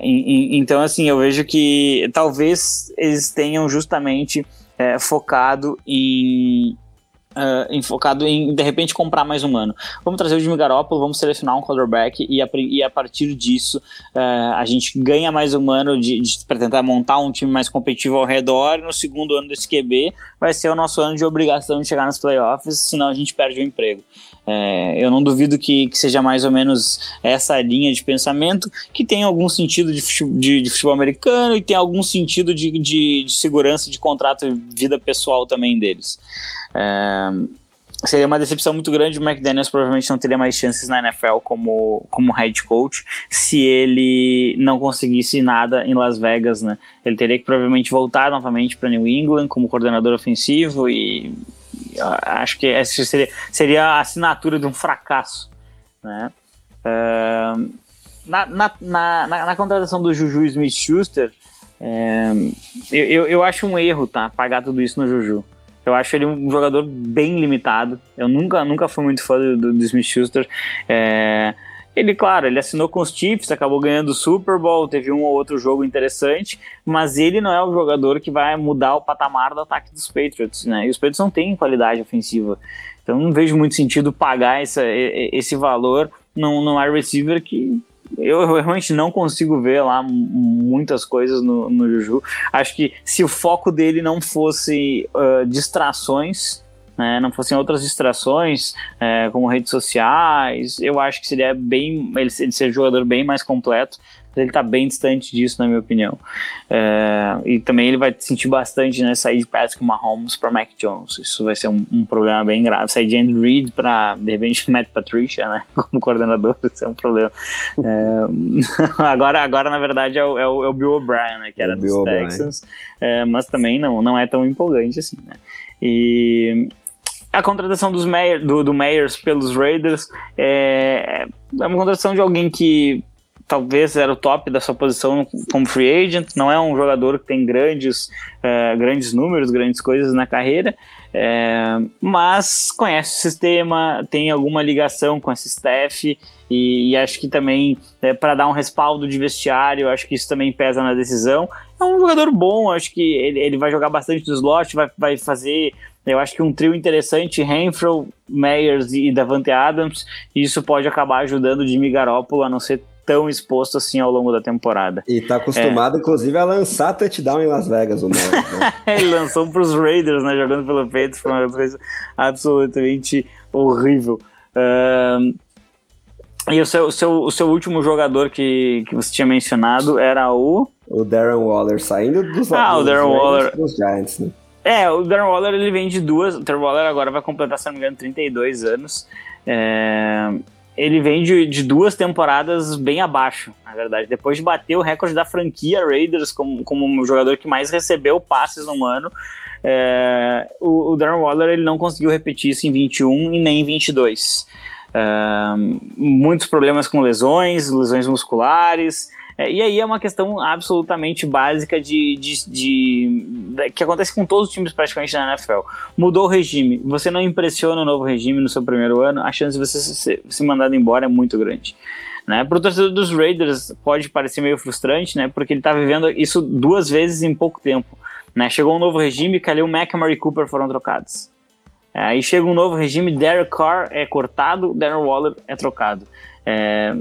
Então, assim, eu vejo que talvez eles tenham justamente focado em, uh, enfocado em, de repente, comprar mais um ano. Vamos trazer o Jimmy Garoppolo, vamos selecionar um quarterback e a, e a partir disso uh, a gente ganha mais um ano de, de para tentar montar um time mais competitivo ao redor. E no segundo ano desse QB vai ser o nosso ano de obrigação de chegar nos playoffs, senão a gente perde o emprego. É, eu não duvido que, que, seja mais ou menos essa linha de pensamento, que tem algum sentido de futebol, de, de futebol americano e tem algum sentido de, de, de, segurança de contrato e vida pessoal também deles. É, seria uma decepção muito grande. O McDaniels provavelmente não teria mais chances na NFL como, como head coach se ele não conseguisse nada em Las Vegas, né? Ele teria que provavelmente voltar novamente para New England como coordenador ofensivo e acho que essa seria, seria a assinatura de um fracasso. Né? Uh, na, na, na, na, contratação do Juju Smith-Schuster, é, eu, eu, acho um erro, tá? Pagar tudo isso no Juju. Eu acho ele um jogador bem limitado. Eu nunca, nunca fui muito fã do, do Smith-Schuster. É, ele, claro, ele assinou com os Chiefs, acabou ganhando o Super Bowl, teve um ou outro jogo interessante, mas ele não é o jogador que vai mudar o patamar do ataque dos Patriots, né? E os Patriots não têm qualidade ofensiva. Então não vejo muito sentido pagar essa, esse valor num, num wide receiver que eu, realmente não consigo ver lá muitas coisas no, no Juju. Acho que se o foco dele não fosse uh, distrações, né, não fossem outras distrações, é, como redes sociais, eu acho que seria bem ele, ele ser um jogador bem mais completo ele está bem distante disso, na minha opinião. É, e também ele vai sentir bastante, né, sair de Patrick Mahomes para Mac Jones. Isso vai ser um, um problema bem grave. Sair de Andy Reid para, de repente, Matt Patricia, né, como coordenador, isso é um problema. É, agora, agora, na verdade, é o, é o, é o Bill O'Brien, né, que era dos Texans, é, mas também não, não é tão empolgante assim, né. E a contratação dos do, do Meyers pelos Raiders é, é uma contratação de alguém que talvez era o top da sua posição como free agent, não é um jogador que tem grandes, é, grandes números, grandes coisas na carreira, é, mas conhece o sistema, tem alguma ligação com esse staff e, e acho que também é, para dar um respaldo de vestiário, acho que isso também pesa na decisão. É um jogador bom, acho que ele, ele vai jogar bastante no slot, vai, vai fazer eu acho que um trio interessante, Renfro, Meyers e Davante Adams, e isso pode acabar ajudando o Jimmy Garoppolo a não ser tão exposto assim ao longo da temporada. E tá acostumado, é. inclusive, a lançar touchdown em Las Vegas, o Melo, né? Ele lançou pros Raiders, né? Jogando pelo peito, foi uma coisa absolutamente horrível. Uh, e o seu, o, seu, o seu último jogador que, que você tinha mencionado era o. O Darren Waller, saindo dos Ah, o Darren Waller. Dos Giants, né? É, o Darren Waller ele vem de duas. O Darren Waller agora vai completar, se não me engano, 32 anos. É, ele vem de, de, duas temporadas bem abaixo, na verdade. Depois de bater o recorde da franquia Raiders como, como um jogador que mais recebeu passes num ano, é, o, o Darren Waller ele não conseguiu repetir isso em 21 e nem em 22. É, muitos problemas com lesões, lesões musculares, é, e aí é uma questão absolutamente básica de, de, de, de, que acontece com todos os times praticamente na NFL. Mudou o regime, você não impressiona o novo regime no seu primeiro ano, a chance de você ser, ser mandado embora é muito grande. Né? Para o torcedor dos Raiders pode parecer meio frustrante, né? porque ele está vivendo isso duas vezes em pouco tempo. Né? Chegou um novo regime, Kalil Mack e Murray Cooper foram trocados. É, aí chega um novo regime, Derek Carr é cortado, Darren Waller é trocado. É,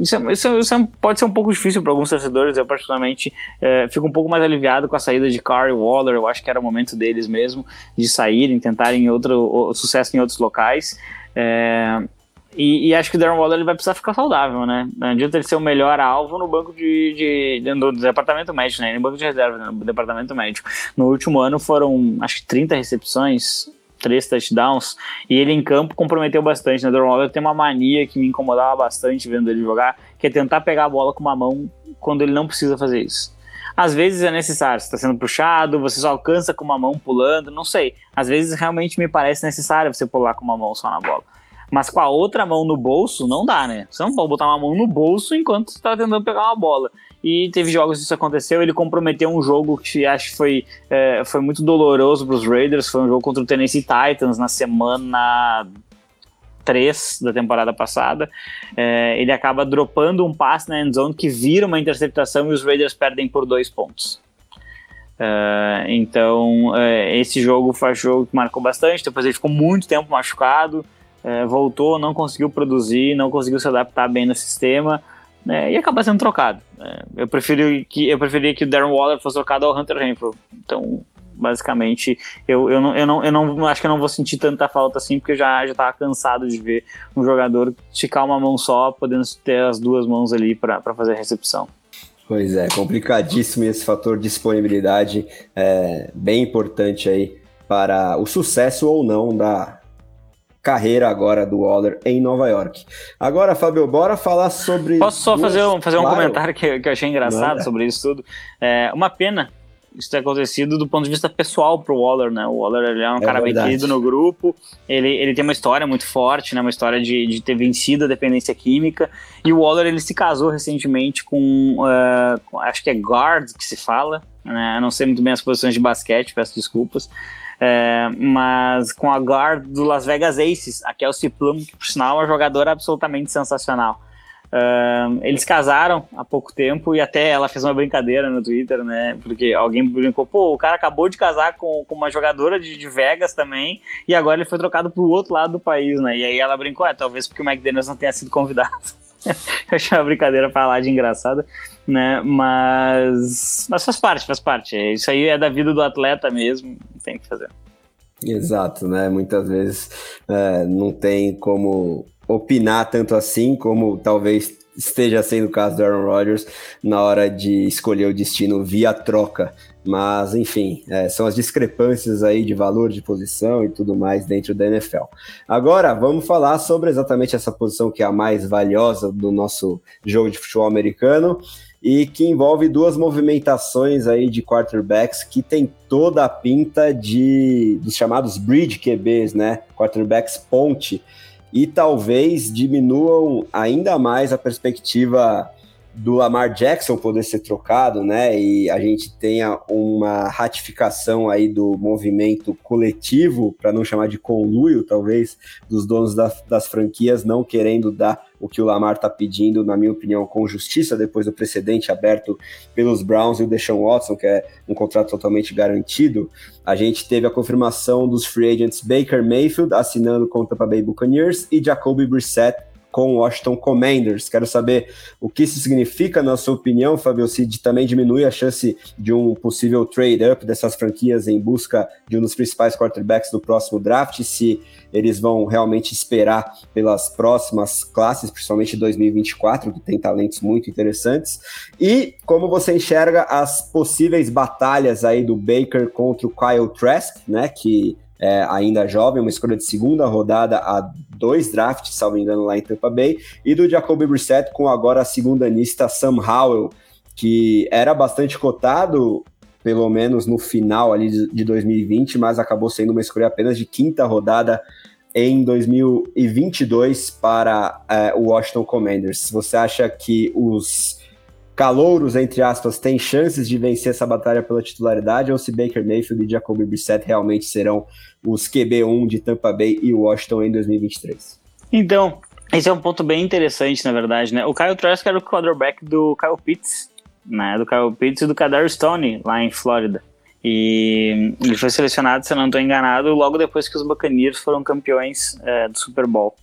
isso, é, isso, isso é, pode ser um pouco difícil para alguns torcedores. Eu, particularmente, é, fico um pouco mais aliviado com a saída de Carr e Waller. Eu acho que era o momento deles mesmo de saírem, tentarem outro sucesso em outros locais. É, e, e, acho que o Darren Waller ele vai precisar ficar saudável, né? Não adianta ele ser o melhor alvo no banco de, de, no departamento médico, né? No banco de reserva, né? no departamento médico. No último ano foram, acho que 30 recepções, três touchdowns, e ele em campo comprometeu bastante, né? O Waller tem uma mania que me incomodava bastante vendo ele jogar, que é tentar pegar a bola com uma mão quando ele não precisa fazer isso. Às vezes é necessário, está sendo puxado, você só alcança com uma mão pulando, não sei. Às vezes realmente me parece necessário você pular com uma mão só na bola. Mas com a outra mão no bolso, não dá, né? Você não pode botar uma mão no bolso enquanto você está tentando pegar uma bola e teve jogos isso aconteceu. Ele comprometeu um jogo que acho que foi, é, foi muito doloroso para os Raiders. Foi um jogo contra o Tennessee Titans na semana 3 da temporada passada. É, ele acaba dropando um passe na endzone que vira uma interceptação e os Raiders perdem por dois pontos. É, então, é, esse jogo foi um jogo que marcou bastante. Depois ele ficou muito tempo machucado, é, voltou, não conseguiu produzir, não conseguiu se adaptar bem no sistema né, e acaba sendo trocado. Né. Eu, prefiro que, eu preferia que o Darren Waller fosse trocado ao Hunter Renfro. Então, basicamente, eu, eu, não, eu, não, eu não acho que eu não vou sentir tanta falta assim, porque eu já, já cansado de ver um jogador esticar uma mão só, podendo ter as duas mãos ali para fazer a recepção. Pois é, complicadíssimo esse fator disponibilidade, é, bem importante aí para o sucesso ou não da, carreira agora do Waller em Nova York. Agora, Fábio, bora falar sobre. Posso só duas... fazer um, fazer um claro. comentário que, que eu achei engraçado Manda. sobre isso tudo? É, uma pena isso ter acontecido do ponto de vista pessoal pro Waller, né? O Waller ele é um é cara verdade. bem querido no grupo, ele, ele tem uma história muito forte, né? Uma história de, de ter vencido a dependência química. E o Waller ele se casou recentemente com, uh, acho que é guard que se fala, né? Eu não sei muito bem as posições de basquete, peço desculpas. É, mas com a guard do Las Vegas Aces, a Kelsey Plum, que por sinal é uma jogadora absolutamente sensacional. Uh, eles casaram há pouco tempo e até ela fez uma brincadeira no Twitter, né? Porque alguém brincou, pô, o cara acabou de casar com, com uma jogadora de, de Vegas também e agora ele foi trocado pro outro lado do país, né? E aí ela brincou, é, talvez porque o McDaniels não tenha sido convidado. Eu achei uma brincadeira pra lá de engraçada, né? Mas, mas faz parte, faz parte. Isso aí é da vida do atleta mesmo, tem que fazer. Exato, né? Muitas vezes é, não tem como opinar tanto assim, como talvez esteja sendo o caso do Aaron Rodgers na hora de escolher o destino via troca. Mas, enfim, é, são as discrepâncias aí de valor de posição e tudo mais dentro da NFL. Agora, vamos falar sobre exatamente essa posição que é a mais valiosa do nosso jogo de futebol americano e que envolve duas movimentações aí de quarterbacks que tem toda a pinta de dos chamados bridge QBs, né? Quarterbacks ponte e talvez diminuam ainda mais a perspectiva do Lamar Jackson poder ser trocado, né? E a gente tenha uma ratificação aí do movimento coletivo, para não chamar de conluio, talvez, dos donos da, das franquias não querendo dar o que o Lamar está pedindo, na minha opinião, com justiça, depois do precedente aberto pelos Browns e o Deshaun Watson, que é um contrato totalmente garantido. A gente teve a confirmação dos free agents Baker Mayfield assinando com o Tampa Bay Buccaneers e Jacoby Brissett com o Washington Commanders. Quero saber o que isso significa, na sua opinião, Fabio, se também diminui a chance de um possível trade-up dessas franquias em busca de um dos principais quarterbacks do próximo draft, se eles vão realmente esperar pelas próximas classes, principalmente 2024, que tem talentos muito interessantes, e como você enxerga as possíveis batalhas aí do Baker contra o Kyle Trask, né, que é, ainda jovem, uma escolha de segunda rodada a dois drafts, salvo engano, lá em Tampa Bay, e do Jacoby Brissett com agora a segunda anista Sam Howell, que era bastante cotado, pelo menos no final ali de 2020, mas acabou sendo uma escolha apenas de quinta rodada em 2022 para é, o Washington Commanders. Você acha que os calouros, entre aspas, têm chances de vencer essa batalha pela titularidade ou se Baker Mayfield e Jacoby Brissett realmente serão os QB1 de Tampa Bay e Washington em 2023? Então, esse é um ponto bem interessante, na verdade, né? O Kyle Trask era o quarterback do Kyle Pitts, né? Do Kyle Pitts e do Kadar Stone, lá em Flórida. E ele foi selecionado, se eu não estou enganado, logo depois que os Buccaneers foram campeões é, do Super Bowl.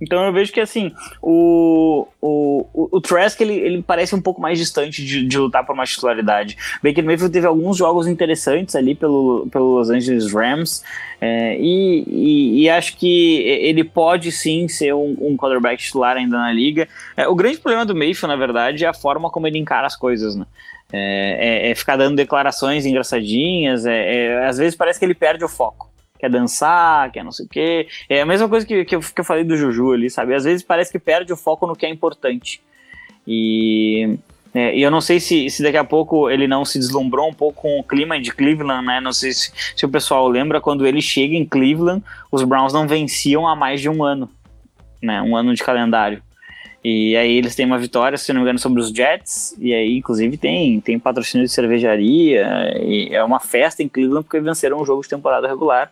Então eu vejo que assim, o, o, o, Trask ele, ele parece um pouco mais distante de, de lutar por uma titularidade. Baker Mayfield teve alguns jogos interessantes ali pelo, pelo Los Angeles Rams é, e, e, e, acho que ele pode sim ser um, um quarterback titular ainda na liga. É, o grande problema do Mayfield, na verdade, é a forma como ele encara as coisas, né? É, é, é ficar dando declarações engraçadinhas, é, é, às vezes parece que ele perde o foco quer dançar, quer não sei o quê. É a mesma coisa que, que, eu, que eu falei do Juju ali, sabe? Às vezes parece que perde o foco no que é importante. E, é, e eu não sei se, se daqui a pouco ele não se deslumbrou um pouco com o clima de Cleveland, né? Não sei se, se o pessoal lembra, quando ele chega em Cleveland, os Browns não venciam há mais de um ano, né? Um ano de calendário. E aí eles têm uma vitória, se não me engano, sobre os Jets. E aí, inclusive, tem, tem patrocínio de cervejaria. É uma festa em Cleveland porque venceram um jogo de temporada regular.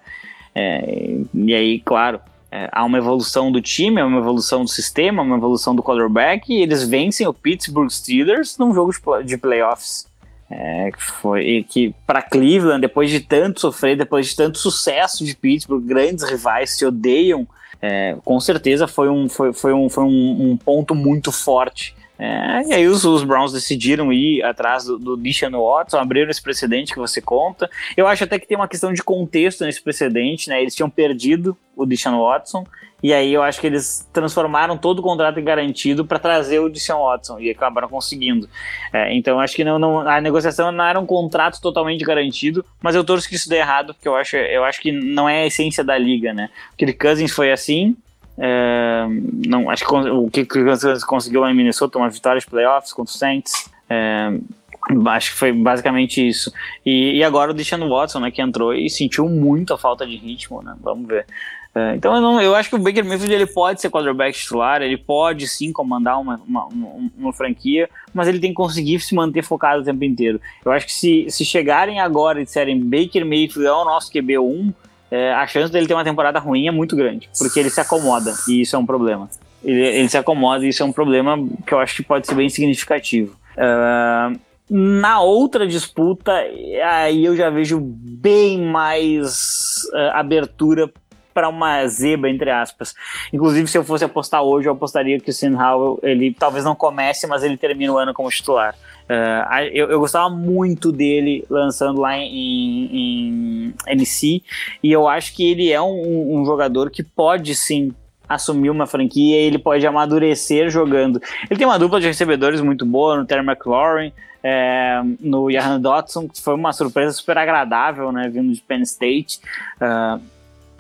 É, e aí, claro, é, há uma evolução do time, há uma evolução do sistema, uma evolução do quarterback. E eles vencem o Pittsburgh Steelers num jogo de, de playoffs. É, que foi que para Cleveland, depois de tanto sofrer, depois de tanto sucesso de Pittsburgh, grandes rivais se odeiam é, com certeza foi um, foi, foi um, foi um, um ponto muito forte. É, e aí os, os, Browns decidiram ir atrás do, do Watson, abriram esse precedente que você conta. Eu acho até que tem uma questão de contexto nesse precedente, né? Eles tinham perdido o Deshaun Watson e aí eu acho que eles transformaram todo o contrato em garantido para trazer o Deshaun Watson e acabaram conseguindo. É, então acho que não, não, a negociação não era um contrato totalmente garantido, mas eu torço que isso dê errado, porque eu acho, eu acho que não é a essência da liga, né? Kirk Cousins foi assim, é, não, acho que o que Cousins conseguiu lá em Minnesota, uma vitória de playoffs contra o Saints. É, Acho que foi basicamente isso. E, e agora o Deshaun Watson, né, que entrou e sentiu muito a falta de ritmo, né? Vamos ver. É, então eu, não, eu, acho que o Baker Mayfield ele pode ser quarterback titular, ele pode sim comandar uma, uma, uma, uma, franquia, mas ele tem que conseguir se manter focado o tempo inteiro. Eu acho que se, se chegarem agora e disserem Baker Mayfield é o nosso QB1, é, a chance dele ter uma temporada ruim é muito grande, porque ele se acomoda e isso é um problema. Ele, ele se acomoda e isso é um problema que eu acho que pode ser bem significativo. Uh, na outra disputa, aí eu já vejo bem mais uh, abertura para uma zebra, entre aspas. Inclusive, se eu fosse apostar hoje, eu apostaria que o Sam Howell, ele talvez não comece, mas ele termina o ano como titular. Uh, eu, eu, gostava muito dele lançando lá em, em, NC, e eu acho que ele é um, um jogador que pode sim assumir uma franquia, ele pode amadurecer jogando. Ele tem uma dupla de recebedores muito boa no Terry McLaurin, é, no Jahan Dotson, que foi uma surpresa super agradável, né, vindo de Penn State. Uh,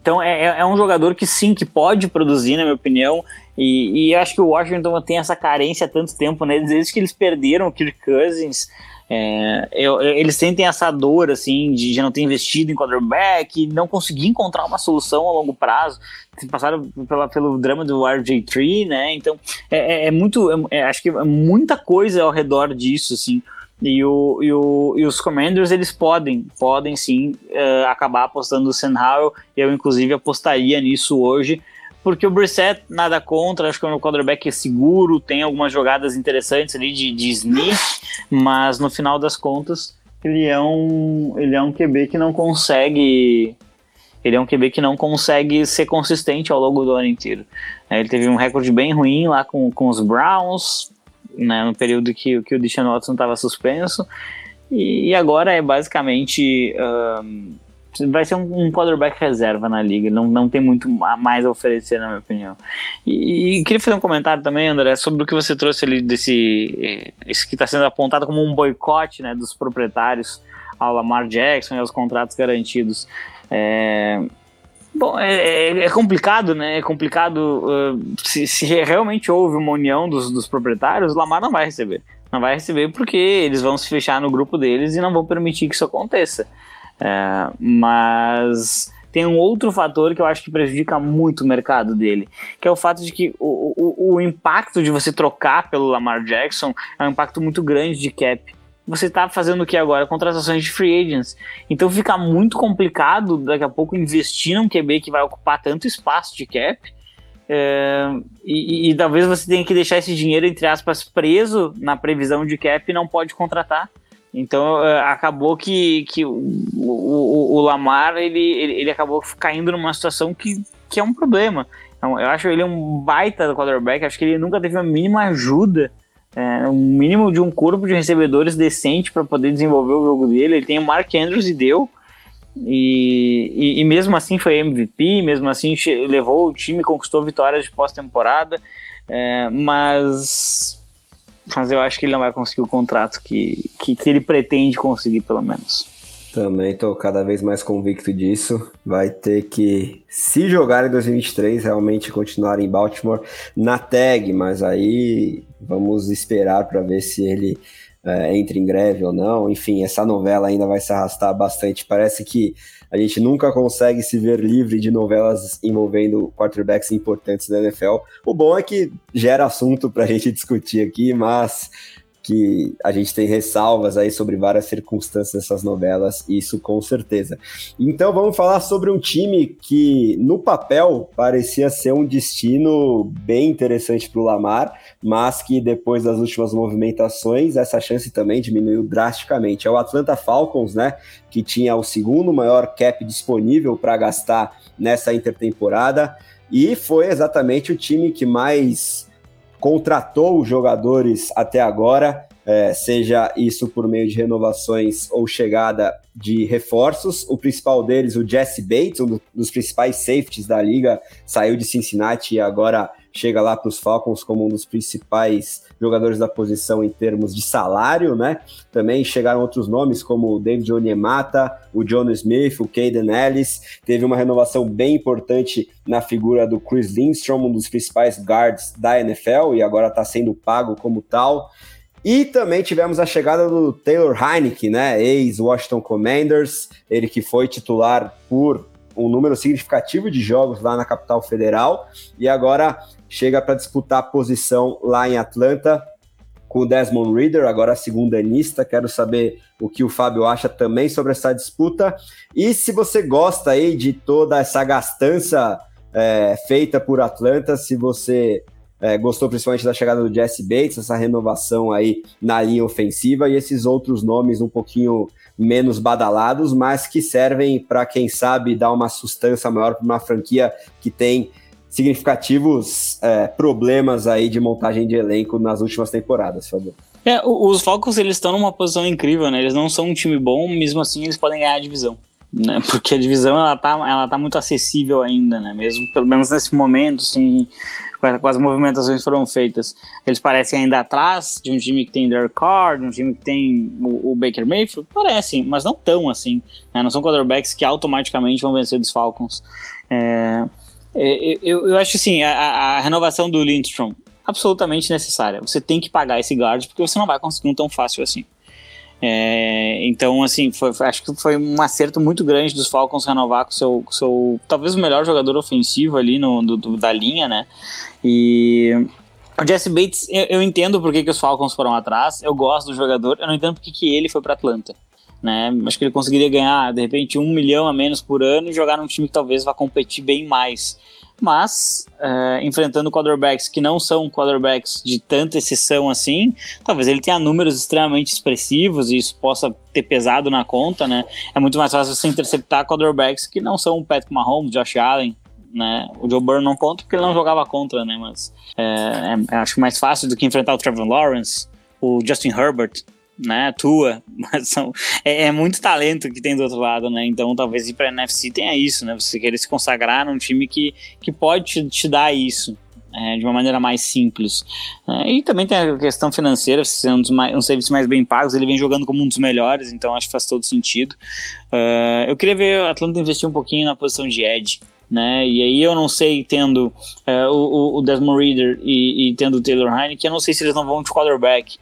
então é, é, é um jogador que sim, que pode produzir, na minha opinião. E, e acho que o Washington tem essa carência há tanto tempo, né? Desde que eles perderam o Kirk Cousins, é, eu, eles sentem essa dor, assim, de, de não ter investido em quarterback, não conseguir encontrar uma solução a longo prazo. Passaram pela, pelo drama do RJ3, né? Então, é, é, é muito, é, é, acho que é muita coisa ao redor disso, assim. E, o, e, o, e os Commanders, eles podem, podem sim uh, acabar apostando no Sam Howell. Eu, inclusive, apostaria nisso hoje, porque o Brissett, nada contra, acho que o quarterback é seguro, tem algumas jogadas interessantes ali de, de sneak, mas no final das contas, ele é um, ele é um QB que não consegue ele é um QB que não consegue ser consistente ao longo do ano inteiro. Ele teve um recorde bem ruim lá com, com os Browns, né, no período que, que o Deshaun Watson estava suspenso. E, e, agora é basicamente. Um, vai ser um, um quarterback reserva na liga, não, não tem muito mais a oferecer, na minha opinião. E, e queria fazer um comentário também, André, sobre o que você trouxe ali desse. Esse que está sendo apontado como um boicote né, dos proprietários ao Lamar Jackson e aos contratos garantidos. É, Bom, é, é, é, complicado, né? É complicado. Uh, se, se, realmente houve uma união dos, dos proprietários, Lamar não vai receber. Não vai receber porque eles vão se fechar no grupo deles e não vão permitir que isso aconteça. É, mas tem um outro fator que eu acho que prejudica muito o mercado dele, que é o fato de que o, o, o impacto de você trocar pelo Lamar Jackson é um impacto muito grande de cap você está fazendo o que agora? Contratações de free agents. Então fica muito complicado daqui a pouco investir num QB que vai ocupar tanto espaço de cap. É, e, e, talvez você tenha que deixar esse dinheiro, entre aspas, preso na previsão de cap e não pode contratar. Então é, acabou que, que o, o, o Lamar ele, ele, ele, acabou caindo numa situação que, que é um problema. Então, eu acho ele um baita quarterback, acho que ele nunca teve a mínima ajuda é, um mínimo de um corpo de recebedores decente para poder desenvolver o jogo dele. Ele tem o Mark Andrews e deu. E, e, e, mesmo assim foi MVP, mesmo assim levou o time, conquistou vitórias de pós-temporada. É, mas, mas eu acho que ele não vai conseguir o contrato que, que, que ele pretende conseguir, pelo menos. Também estou cada vez mais convicto disso. Vai ter que, se jogar em 2023, realmente continuar em Baltimore na tag, mas aí vamos esperar para ver se ele é, entra em greve ou não. Enfim, essa novela ainda vai se arrastar bastante. Parece que a gente nunca consegue se ver livre de novelas envolvendo quarterbacks importantes da NFL. O bom é que gera assunto para a gente discutir aqui, mas que a gente tem ressalvas aí sobre várias circunstâncias dessas novelas, isso com certeza. Então vamos falar sobre um time que no papel parecia ser um destino bem interessante para o Lamar, mas que depois das últimas movimentações essa chance também diminuiu drasticamente. É o Atlanta Falcons, né, que tinha o segundo maior cap disponível para gastar nessa intertemporada e foi exatamente o time que mais contratou jogadores até agora, é, seja isso por meio de renovações ou chegada de reforços. O principal deles, o Jesse Bates, um dos principais safeties da liga, saiu de Cincinnati e agora chega lá para os Falcons como um dos principais jogadores da posição em termos de salário, né? Também chegaram outros nomes como o David Onyemata, o John Smith, o Caden Ellis. Teve uma renovação bem importante na figura do Chris Lindstrom, um dos principais guards da NFL e agora está sendo pago como tal. E também tivemos a chegada do Taylor Heineke, né, ex-Washington Commanders, ele que foi titular por um número significativo de jogos lá na capital federal e agora chega para disputar a posição lá em Atlanta com o Desmond Reader, agora segunda anista. Quero saber o que o Fábio acha também sobre essa disputa. E se você gosta aí de toda essa gastança é, feita por Atlanta, se você é, gostou principalmente da chegada do Jesse Bates, essa renovação aí na linha ofensiva e esses outros nomes um pouquinho menos badalados, mas que servem para, quem sabe, dar uma sustância maior para uma franquia que tem significativos é, problemas aí de montagem de elenco nas últimas temporadas, Fabio. É, os Falcons eles estão numa posição incrível, né? Eles não são um time bom, mesmo assim eles podem ganhar a divisão, né? Porque a divisão ela tá, ela tá muito acessível ainda, né? Mesmo pelo menos nesse momento, assim, com as movimentações foram feitas, eles parecem ainda atrás de um time que tem Derek Carr, de um time que tem o, o Baker Mayfield, parecem, mas não tão assim, né? Não são quarterbacks que automaticamente vão vencer dos Falcons. É, é, eu, eu acho assim, a, a renovação do Lindstrom absolutamente necessária. Você tem que pagar esse guard porque você não vai conseguir um tão fácil assim. É, então, assim, foi, acho que foi um acerto muito grande dos Falcons renovar com seu, seu talvez o melhor jogador ofensivo ali no, do, do, da linha, né? E o Jesse Bates, eu, eu entendo por que, que os Falcons foram atrás, eu gosto do jogador, eu não entendo por que, que ele foi para Atlanta. Né? Acho que ele conseguiria ganhar, de repente, um milhão a menos por ano e jogar num time que talvez vá competir bem mais. Mas, uh, enfrentando quarterbacks que não são quarterbacks de tanta exceção assim, talvez ele tenha números extremamente expressivos e isso possa ter pesado na conta, né? É muito mais fácil você interceptar quarterbacks que não são o Patrick Mahomes, Josh Allen, né? O Joe Burrow não conta porque ele não jogava contra, né? Mas é, é, acho mais fácil do que enfrentar o Trevor Lawrence, o Justin Herbert, né, tua, mas são, é, é, muito talento que tem do outro lado, né, então talvez ir pra NFC tenha isso, né, você querer se consagrar num time que, que pode te, te dar isso, é, de uma maneira mais simples. É, e também tem a questão financeira, se um dos mais, um serviço mais bem pagos, ele vem jogando como um dos melhores, então acho que faz todo sentido. Uh, eu queria ver o Atlanta investir um pouquinho na posição de Edge, né? E aí eu não sei, tendo uh, o, o, Desmond Reader e, e, tendo o Taylor Heineken, eu não sei se eles não vão de quarterback.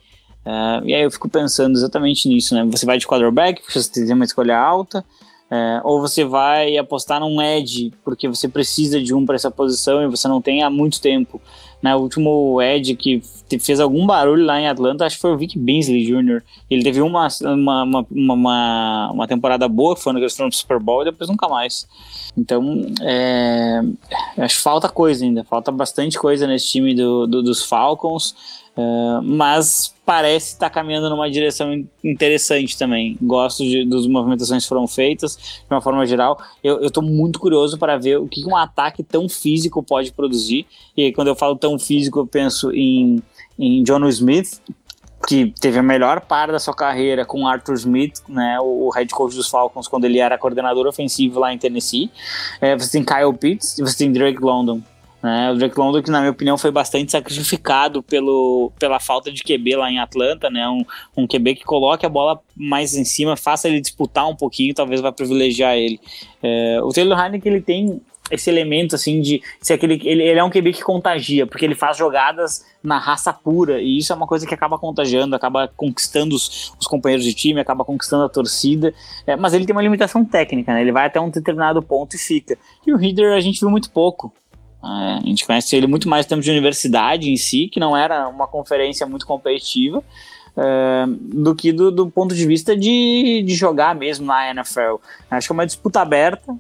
Uh, e aí eu fico pensando exatamente nisso, né? Você vai de quarterback, porque você tem uma escolha alta, uh, ou você vai apostar num edge, porque você precisa de um para essa posição e você não tem há muito tempo. Né? O último edge que fez algum barulho lá em Atlanta, acho que foi o Vic Beasley Jr. Ele teve uma, uma, uma, uma, uma temporada boa, foi no que Super Bowl e depois nunca mais. Então, é, acho que falta coisa ainda, falta bastante coisa nesse time do, do dos Falcons. Uh, mas parece estar tá caminhando numa direção interessante também. Gosto de, das movimentações que foram feitas, de uma forma geral. Eu estou muito curioso para ver o que um ataque tão físico pode produzir. E quando eu falo tão físico, eu penso em, em John Smith, que teve a melhor parte da sua carreira com Arthur Smith, né, o head coach dos Falcons, quando ele era coordenador ofensivo lá em Tennessee. É, você tem Kyle Pitts e você tem Drake London. Né? O Drake London, que na minha opinião foi bastante sacrificado pelo, pela falta de QB lá em Atlanta, né? Um, um QB que coloque a bola mais em cima, faça ele disputar um pouquinho, talvez vá privilegiar ele. É, o Taylor Heineken, ele tem esse elemento assim de ser aquele ele, ele é um QB que contagia, porque ele faz jogadas na raça pura, e isso é uma coisa que acaba contagiando, acaba conquistando os, os companheiros de time, acaba conquistando a torcida, é, mas ele tem uma limitação técnica, né? Ele vai até um determinado ponto e fica. E o Reader a gente viu muito pouco. É, a gente conhece ele muito mais em termos de universidade em si, que não era uma conferência muito competitiva, é, do que do, do, ponto de vista de, de jogar mesmo na NFL. Acho que é uma disputa aberta,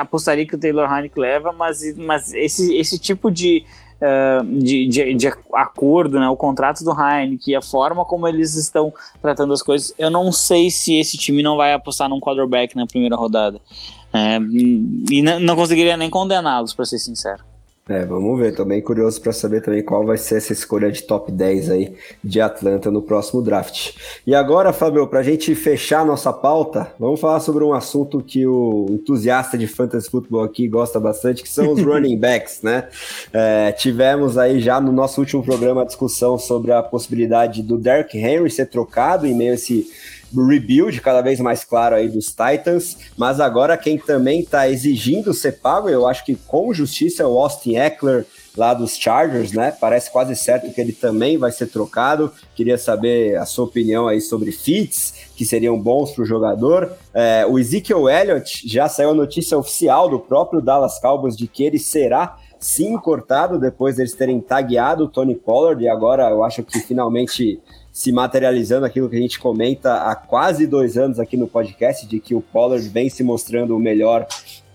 apostaria que o Taylor Heineck leva, mas, mas esse, esse tipo de, uh, de, de, de, acordo, né, o contrato do Heineken e a forma como eles estão tratando as coisas, eu não sei se esse time não vai apostar num quarterback na primeira rodada. É, e não conseguiria nem condená-los, para ser sincero. É, vamos ver. Tô bem curioso para saber também qual vai ser essa escolha de top 10 aí de Atlanta no próximo draft. E agora, Fabio, para a gente fechar nossa pauta, vamos falar sobre um assunto que o entusiasta de fantasy futebol aqui gosta bastante, que são os running backs, né? É, tivemos aí já no nosso último programa a discussão sobre a possibilidade do Derrick Henry ser trocado em meio a esse rebuild cada vez mais claro aí dos Titans, mas agora quem também está exigindo ser pago, eu acho que com justiça, é o Austin Eckler, lá dos Chargers, né? Parece quase certo que ele também vai ser trocado. Queria saber a sua opinião aí sobre fits que seriam bons para o jogador. É, o Ezekiel Elliott já saiu a notícia oficial do próprio Dallas Cowboys de que ele será sim cortado depois deles terem tagueado o Tony Pollard e agora eu acho que finalmente se materializando aquilo que a gente comenta há quase dois anos aqui no podcast, de que o Pollard vem se mostrando o melhor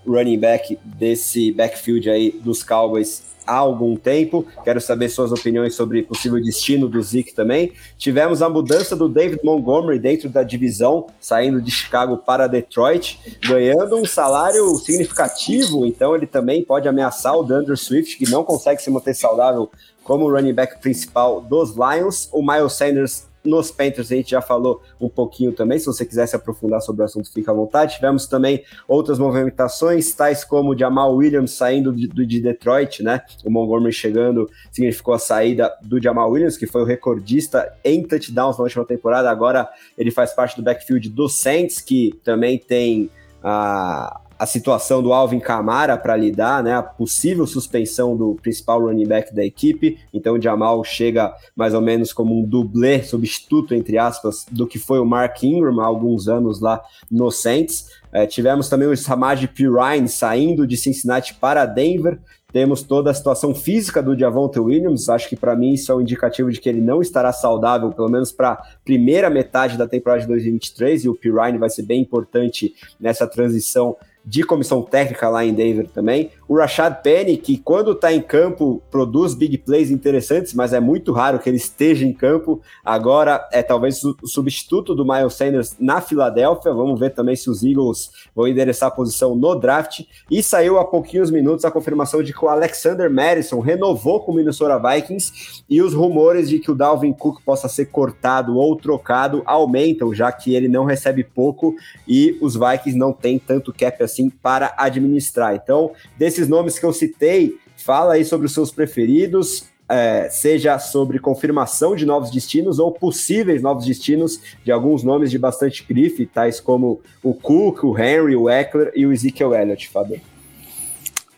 running back desse backfield aí dos Cowboys há algum tempo. Quero saber suas opiniões sobre possível destino do Zeke também. Tivemos a mudança do David Montgomery dentro da divisão, saindo de Chicago para Detroit, ganhando um salário significativo, então ele também pode ameaçar o DeAndre Swift, que não consegue se manter saudável como running back principal dos Lions. O Miles Sanders nos Panthers a gente já falou um pouquinho também, se você quiser se aprofundar sobre o assunto, fica à vontade. Tivemos também outras movimentações, tais como o Jamal Williams saindo de, de Detroit, né? O Montgomery chegando significou a saída do Jamal Williams, que foi o recordista em touchdowns na última temporada. Agora ele faz parte do backfield do Saints, que também tem a a situação do Alvin Kamara para lidar, né, a possível suspensão do principal running back da equipe. Então o Jamal chega mais ou menos como um dublê, substituto, entre aspas, do que foi o Mark Ingram há alguns anos lá no Saints. É, tivemos também o Samaj Pirine saindo de Cincinnati para Denver. Temos toda a situação física do Javonte Williams. Acho que para mim isso é um indicativo de que ele não estará saudável, pelo menos para a primeira metade da temporada de 2023. E o Pirine vai ser bem importante nessa transição de comissão técnica lá em Denver também. O Rashad Penny, que quando está em campo produz big plays interessantes, mas é muito raro que ele esteja em campo. Agora é talvez o substituto do Miles Sanders na Filadélfia. Vamos ver também se os Eagles vão endereçar a posição no draft. E saiu há pouquinhos minutos a confirmação de que o Alexander Madison renovou com o Minnesota Vikings e os rumores de que o Dalvin Cook possa ser cortado ou trocado aumentam, já que ele não recebe pouco e os Vikings não têm tanto cap assim para administrar. Então, desses nomes que eu citei, fala aí sobre os seus preferidos, é, seja sobre confirmação de novos destinos ou possíveis novos destinos de alguns nomes de bastante grife, tais como o Cook, o Henry, o Eckler e o Ezekiel Elliott, Fábio.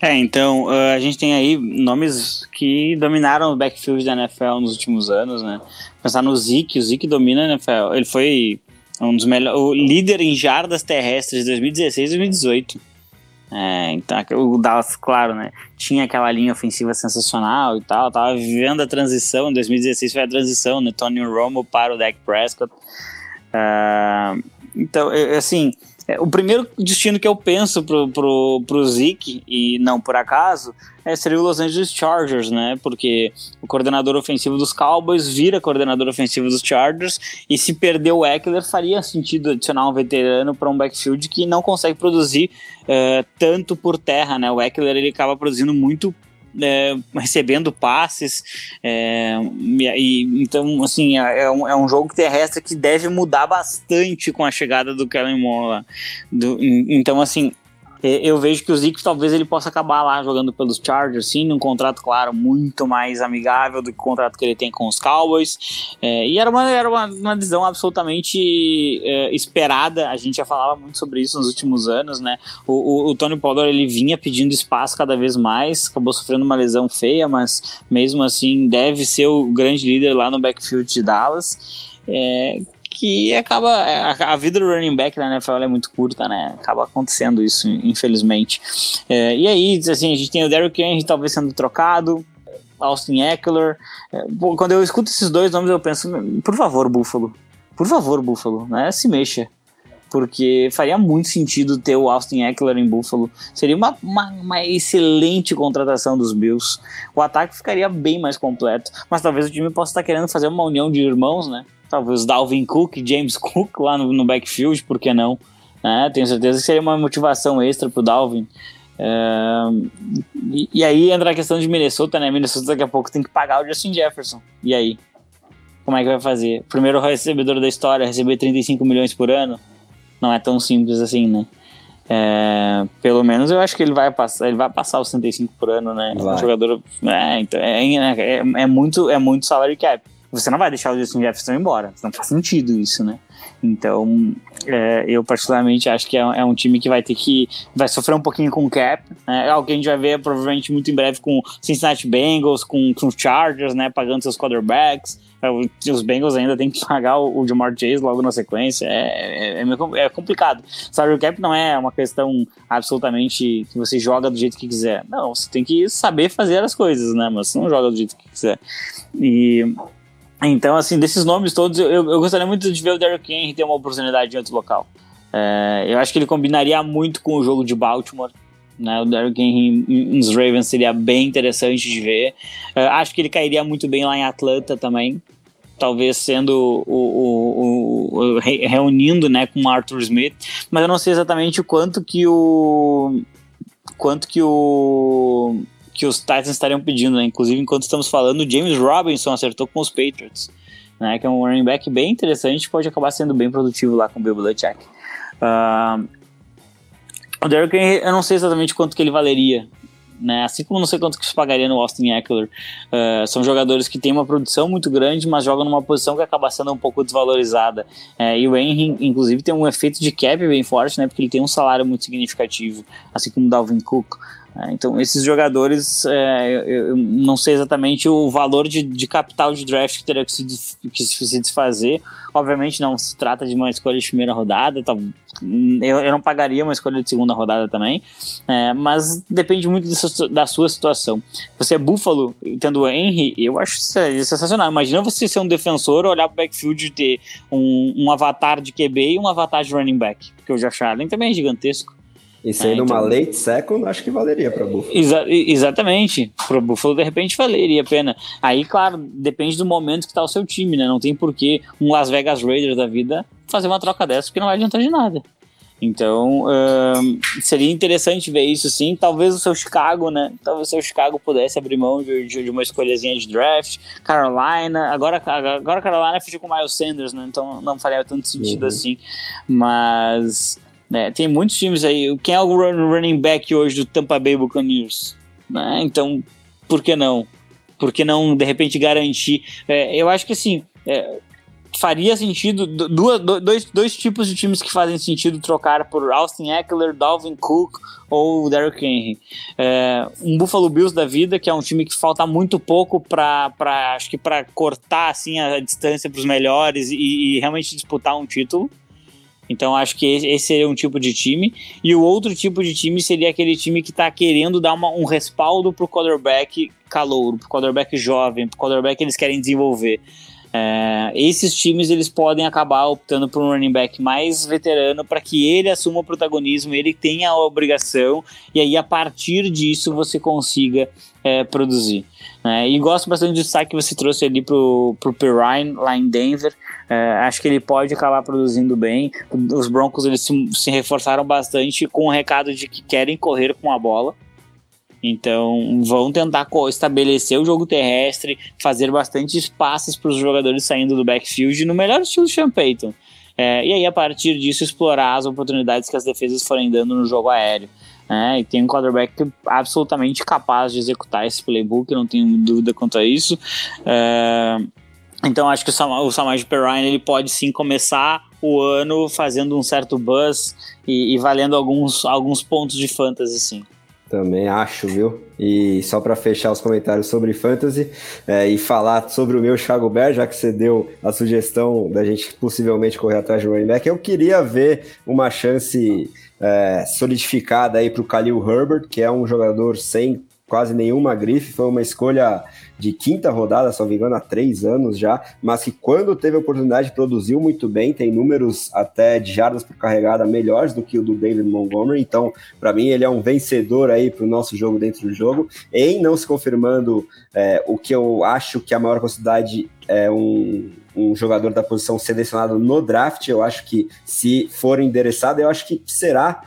É, então, uh, a gente tem aí nomes que dominaram o backfield da NFL nos últimos anos, né? Pensar no Zeke, o Zeke domina a NFL. Ele foi um dos melhores, o líder em jardas terrestres de 2016 e 2018. É, então, o Dallas, claro, né? Tinha aquela linha ofensiva sensacional e tal. Tava vivendo a transição. Em 2016 foi a transição, né? Tony Romo para o Dak Prescott. Uh, então, assim, é, o primeiro destino que eu penso pro, pro, pro Zeke, e não por acaso, é, seria o Los Angeles Chargers, né? Porque o coordenador ofensivo dos Cowboys vira coordenador ofensivo dos Chargers, e se perder o Eckler, faria sentido adicionar um veterano para um backfield que não consegue produzir uh, tanto por terra, né? O Eckler ele acaba produzindo muito é, recebendo passes. É, e, então, assim, é, é, um, é um jogo terrestre que deve mudar bastante com a chegada do Kellen Moore. Do, então, assim, eu vejo que o Zeke talvez ele possa acabar lá jogando pelos Chargers, sim, num contrato, claro, muito mais amigável do que o contrato que ele tem com os Cowboys. É, e era uma, era uma, uma absolutamente é, esperada. A gente já falava muito sobre isso nos últimos anos, né? O, o, o Tony Pollard ele vinha pedindo espaço cada vez mais, acabou sofrendo uma lesão feia, mas mesmo assim deve ser o grande líder lá no backfield de Dallas. É, que acaba. A, a, vida do running back na NFL é muito curta, né? Acaba acontecendo isso, infelizmente. É, e aí, assim, a gente tem o Derrick Henry talvez sendo trocado, Austin Eckler. É, quando eu escuto esses dois nomes, eu penso, por favor, Buffalo. Por favor, Buffalo, né? Se mexa. Porque faria muito sentido ter o Austin Eckler em Buffalo. Seria uma, uma, uma, excelente contratação dos Bills. O ataque ficaria bem mais completo. Mas talvez o time possa estar querendo fazer uma união de irmãos, né? Talvez Dalvin Cook, James Cook lá no, no backfield, por que não? É, tenho certeza que seria uma motivação extra pro Dalvin. É, e, e, aí entra a questão de Minnesota, né? Minnesota daqui a pouco tem que pagar o Justin Jefferson. E aí? Como é que vai fazer? Primeiro recebedor da história, receber 35 milhões por ano? Não é tão simples assim, né? É, pelo menos eu acho que ele vai passar, ele vai passar os 65 por ano, né? Vai. Um jogador. É, então, é, é, é, muito, é muito salary cap você não vai deixar o Justin Jefferson embora. Não faz sentido isso, né? Então, é, eu particularmente acho que é, é, um time que vai ter que. vai sofrer um pouquinho com o cap. Né? Algo que a gente vai ver provavelmente muito em breve com Cincinnati Bengals, com, com Chargers, né? Pagando seus quarterbacks. É, os Bengals ainda tem que pagar o, Jamar Chase logo na sequência. É, é, é, é complicado. O cap não é uma questão absolutamente que você joga do jeito que quiser. Não, você tem que saber fazer as coisas, né? Mas você não joga do jeito que quiser. E então, assim, desses nomes todos, eu, eu gostaria muito de ver o Derrick Henry ter uma oportunidade em outro local. É, eu acho que ele combinaria muito com o jogo de Baltimore. Né? O Derrick Henry nos Ravens seria bem interessante de ver. É, acho que ele cairia muito bem lá em Atlanta também. Talvez sendo o, o, o, o reunindo né, com o Arthur Smith, mas eu não sei exatamente o quanto que o quanto que o que os Titans estariam pedindo, né? Inclusive, enquanto estamos falando, o James Robinson acertou com os Patriots, né? Que é um running back bem interessante, pode acabar sendo bem produtivo lá com o Bill Belichick. Uh, o Derrick Henry, eu não sei exatamente quanto que ele valeria, né? Assim como não sei quanto que se pagaria no Austin Eckler. Uh, são jogadores que têm uma produção muito grande, mas jogam numa posição que acaba sendo um pouco desvalorizada. Uh, e o Henry, inclusive, tem um efeito de cap bem forte, né? Porque ele tem um salário muito significativo, assim como o Dalvin Cook. É, então, esses jogadores, é, eu não sei exatamente o valor de, de capital de draft que teria que se, que se desfazer. Obviamente, não se trata de uma escolha de primeira rodada, tá, eu, eu não pagaria uma escolha de segunda rodada também, é, mas depende muito da sua situação. Você é Buffalo, tendo Henry, eu acho sensacional. Imagina você ser um defensor, olhar para o backfield e ter um, um avatar de QB e um avatar de running back, porque o Josh Allen também é gigantesco. Aí é, numa então... late second, acho que valeria para Buffalo. Exa exatamente. Para Buffalo, de repente, valeria a pena. Aí, claro, depende do momento que tá o seu time, né? Não tem porquê um Las Vegas Raiders da vida fazer uma troca dessa, porque não vai adiantar de nada. Então, seria interessante ver isso sim. Talvez o seu Chicago, né? Talvez o seu Chicago pudesse abrir mão de, de uma escolhazinha de draft. Carolina, agora, agora a Carolina fechou com o Miles Sanders, né? Então não faria tanto sentido uhum. assim. Mas né? Tem muitos times aí. Quem é o running back hoje do Tampa Bay Buccaneers? Né? Então, por que não? Por que não, de repente, garantir? É, eu acho que assim. É, faria sentido duas, dois, dois tipos de times que fazem sentido trocar por Austin Eckler, Dalvin Cook ou Derrick Henry. É, um Buffalo Bills da vida, que é um time que falta muito pouco para acho que para cortar assim a distância para os melhores e, e, realmente disputar um título. Então acho que esse seria um tipo de time. E o outro tipo de time seria aquele time que está querendo dar uma, um respaldo pro quarterback calouro, pro quarterback jovem, pro quarterback que eles querem desenvolver. É, esses times eles podem acabar optando por um running back mais veterano para que ele assuma o protagonismo, ele tenha a obrigação e aí a partir disso você consiga é, produzir. Né? E gosto bastante do destaque que você trouxe ali pro, pro Perrine lá em Denver. É, acho que ele pode acabar produzindo bem. Os Broncos eles se, se reforçaram bastante com o recado de que querem correr com a bola. Então vão tentar estabelecer o jogo terrestre, fazer bastante espaços para os jogadores saindo do backfield no melhor estilo Sean Payton. É, e aí, a partir disso, explorar as oportunidades que as defesas forem dando no jogo aéreo. É, e tem um quarterback absolutamente capaz de executar esse playbook, não tenho dúvida quanto a isso. É, então acho que o, Sam, Samaj Perrine ele pode sim começar o ano fazendo um certo buzz e, e valendo alguns, alguns pontos de fantasy sim. Também acho, viu? E só para fechar os comentários sobre fantasy é, e falar sobre o meu Chicago Bears, já que você deu a sugestão da gente possivelmente correr atrás de running back, eu queria ver uma chance é, solidificada aí para o Khalil Herbert, que é um jogador sem quase nenhuma grife, foi uma escolha de quinta rodada, não me engano, há três anos já, mas que quando teve a oportunidade produziu muito bem, tem números até de jardas por carregada melhores do que o do David Montgomery, então para mim ele é um vencedor aí para o nosso jogo dentro do jogo, em não se confirmando é, o que eu acho que a maior possibilidade é um, um jogador da posição selecionado no draft, eu acho que se for endereçado, eu acho que será,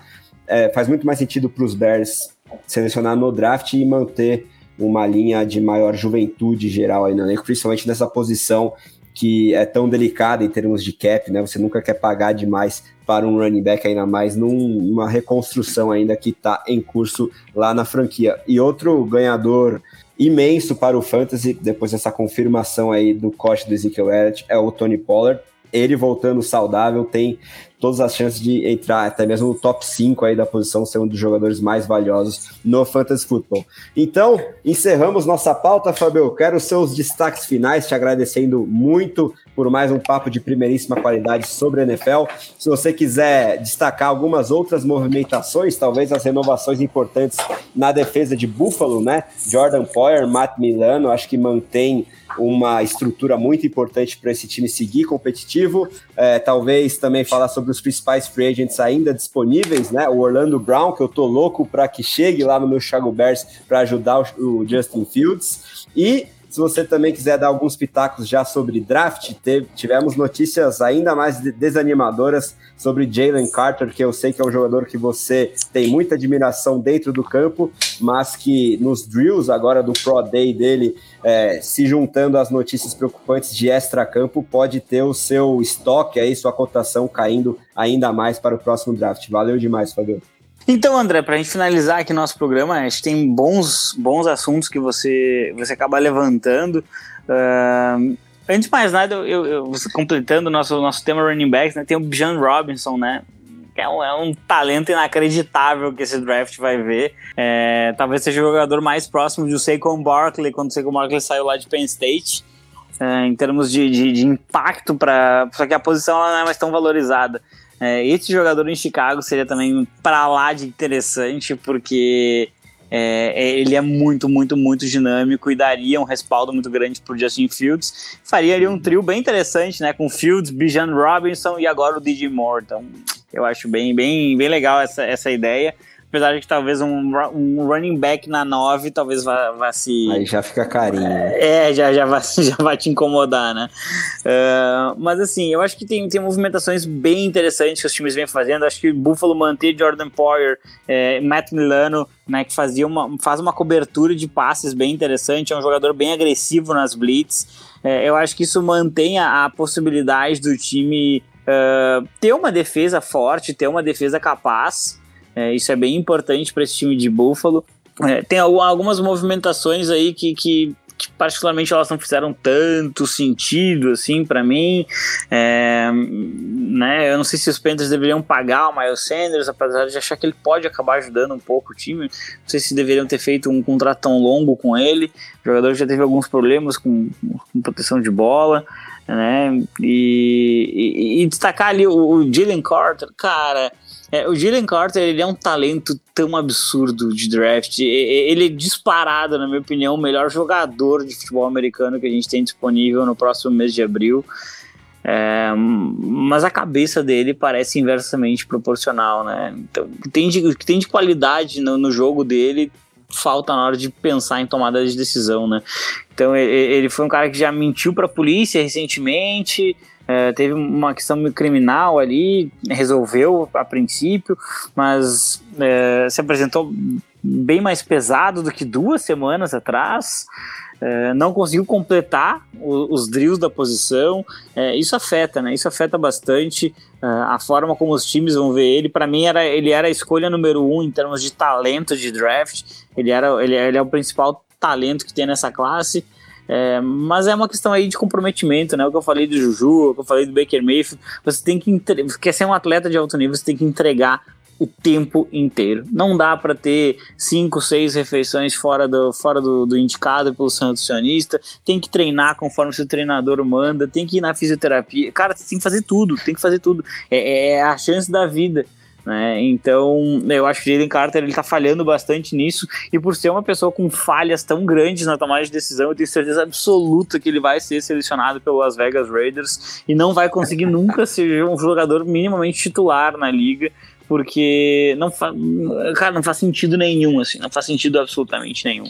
é, faz muito mais sentido para os Bears selecionar no draft e manter uma linha de maior juventude geral aí no elenco, principalmente nessa posição que é tão delicada em termos de cap, né? Você nunca quer pagar demais para um running back, ainda mais numa reconstrução ainda que está em curso lá na franquia. E outro ganhador imenso para o Fantasy, depois dessa confirmação aí do corte do Ezekiel Elliott, é o Tony Pollard. Ele voltando saudável tem todas as chances de entrar até mesmo no top 5 aí da posição, ser um dos jogadores mais valiosos no Fantasy Football. Então, encerramos nossa pauta, Fabio. Quero seus destaques finais, te agradecendo muito por mais um papo de primeiríssima qualidade sobre a NFL. Se você quiser destacar algumas outras movimentações, talvez as renovações importantes na defesa de Buffalo, né? Jordan Poyer, Matt Milano, acho que mantém uma estrutura muito importante para esse time seguir competitivo. É, talvez também falar sobre os principais free agents ainda disponíveis, né? O Orlando Brown, que eu tô louco para que chegue lá no meu Chicago Bears para ajudar o, o Justin Fields. E se você também quiser dar alguns pitacos já sobre draft, teve, tivemos notícias ainda mais desanimadoras sobre Jalen Carter, que eu sei que é um jogador que você tem muita admiração dentro do campo, mas que nos drills agora do Pro Day dele, é, se juntando às notícias preocupantes de extra-campo, pode ter o seu estoque aí, sua cotação caindo ainda mais para o próximo draft. Valeu demais, Fabio. Então, André, para a gente finalizar aqui nosso programa, acho que tem bons, bons assuntos que você, você acaba levantando. Uh, antes de mais nada, eu, eu, completando o nosso, nosso tema running backs, né, tem o Bijan Robinson, né? É um, é um talento inacreditável que esse draft vai ver. É, talvez seja o jogador mais próximo de Saquon Barkley, quando o Saquon Barkley saiu lá de Penn State. É, em termos de, de, de impacto, para só que a posição não é mais tão valorizada. É, esse jogador em Chicago seria também para lá de interessante, porque é, é, ele é muito, muito, muito dinâmico e daria um respaldo muito grande para o Justin Fields. Faria ali um trio bem interessante, né? Com Fields, Bijan Robinson e agora o DJ Moore. Então, eu acho bem, bem, bem legal essa, essa ideia apesar de que talvez um, um running back na 9 talvez vá, vá se. Aí já fica carinho. É, já, já, vai, já vai te incomodar, né? Uh, mas assim, eu acho que tem, tem movimentações bem interessantes que os times vêm fazendo. Acho que Buffalo manter Jordan Poyer, é, Matt Milano, né, que fazia uma, faz uma cobertura de passes bem interessante, é um jogador bem agressivo nas blitz. É, eu acho que isso mantém a, a possibilidade do time uh, ter uma defesa forte, ter uma defesa capaz. É, isso é bem importante para esse time de Buffalo. É, tem algumas movimentações aí que, que, que, particularmente elas não fizeram tanto sentido assim para mim. É, né, eu não sei se os Panthers deveriam pagar o Miles Sanders, apesar de achar que ele pode acabar ajudando um pouco o time. Não sei se deveriam ter feito um contrato tão longo com ele. O jogador já teve alguns problemas com, com proteção de bola. Né, e, e, e destacar ali o, o Jalen Carter, cara. É, o Jalen Carter ele é um talento tão absurdo de draft. Ele é disparado, na minha opinião, o melhor jogador de futebol americano que a gente tem disponível no próximo mês de abril. É, mas a cabeça dele parece inversamente proporcional, né? Então, o que tem de, que tem de qualidade no, no jogo dele falta na hora de pensar em tomada de decisão, né? Então ele foi um cara que já mentiu para a polícia recentemente, é, teve uma questão criminal ali, resolveu a princípio, mas é, se apresentou bem mais pesado do que duas semanas atrás. É, não conseguiu completar o, os drills da posição. Isso afeta, né? Isso afeta bastante a forma como os times vão ver ele. Para mim, era, ele era a escolha número um em termos de talento de draft. Ele, era, ele, ele é o principal talento que tem nessa classe. É, mas é uma questão aí de comprometimento, né? O que eu falei do Juju, o que eu falei do Baker Mayfield. Você tem que quer ser um atleta de alto nível, você tem que entregar o tempo inteiro. Não dá para ter cinco, seis refeições fora do, fora do, do indicado pelo nutricionista. Tem que treinar conforme seu treinador manda. Tem que ir na fisioterapia. Cara, tem que fazer tudo. Tem que fazer tudo. É, é a chance da vida. Né? Então, eu acho que o Jalen Carter ele tá falhando bastante nisso, e por ser uma pessoa com falhas tão grandes na tomada de decisão, eu tenho certeza absoluta que ele vai ser selecionado pelo Las Vegas Raiders e não vai conseguir nunca ser um jogador minimamente titular na liga, porque não, fa cara, não faz sentido nenhum, assim, não faz sentido absolutamente nenhum.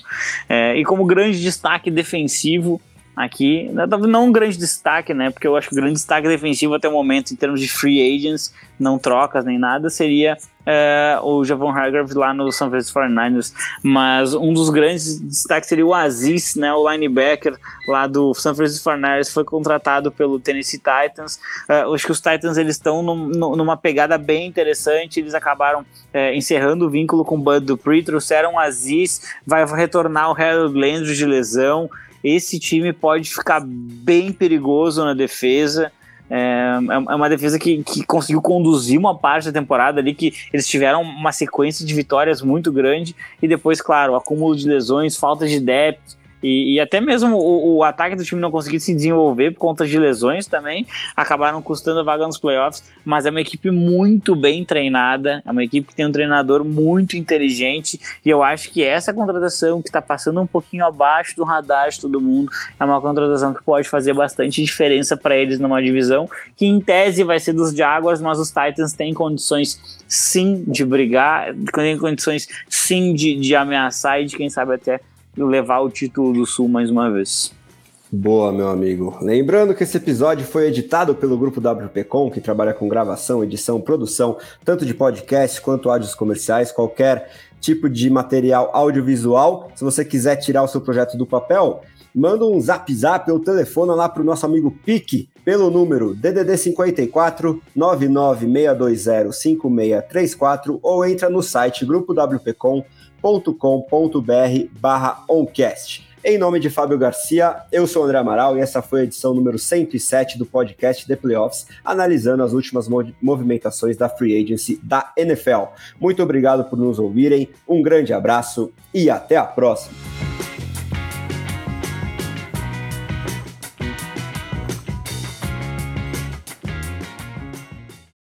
É, e como grande destaque defensivo, aqui, não um grande destaque, né? Porque eu acho que o grande destaque defensivo até o momento, em termos de free agents, não trocas nem nada, seria é, o Javon Hargrave lá no San Francisco 49ers, mas um dos grandes destaques seria o Aziz, né, o linebacker lá do San Francisco 49ers, foi contratado pelo Tennessee Titans. É, acho que os Titans eles estão num, numa pegada bem interessante, eles acabaram é, encerrando o vínculo com o Bud Dupree, trouxeram o Aziz, vai retornar o Harold Landry de lesão. Esse time pode ficar bem perigoso na defesa. É, é, é uma defesa que, que conseguiu conduzir uma parte da temporada ali, que eles tiveram uma sequência de vitórias muito grande, e depois, claro, acúmulo de lesões, falta de depth, e, e, até mesmo o, o, ataque do time não conseguir se desenvolver por conta de lesões também, acabaram custando a vaga nos playoffs. Mas é uma equipe muito bem treinada, é uma equipe que tem um treinador muito inteligente. E eu acho que essa contratação, que está passando um pouquinho abaixo do radar de todo mundo, é uma contratação que pode fazer bastante diferença para eles numa divisão que, em tese, vai ser dos Jaguars, mas os Titans têm condições sim de brigar, têm condições sim de, de ameaçar e de, quem sabe, até levar o título do Sul mais uma vez. Boa, meu amigo. Lembrando que esse episódio foi editado pelo grupo WPcom, que trabalha com gravação, edição, produção, tanto de podcast quanto áudios comerciais, qualquer tipo de material audiovisual. Se você quiser tirar o seu projeto do papel, manda um zap zap ou telefona lá para o nosso amigo Pique pelo número DDD 54 99620 5634 ou entra no site grupo WPcom com.br barra oncast. Em nome de Fábio Garcia, eu sou o André Amaral e essa foi a edição número 107 do podcast The Playoffs, analisando as últimas movimentações da Free Agency da NFL. Muito obrigado por nos ouvirem, um grande abraço e até a próxima!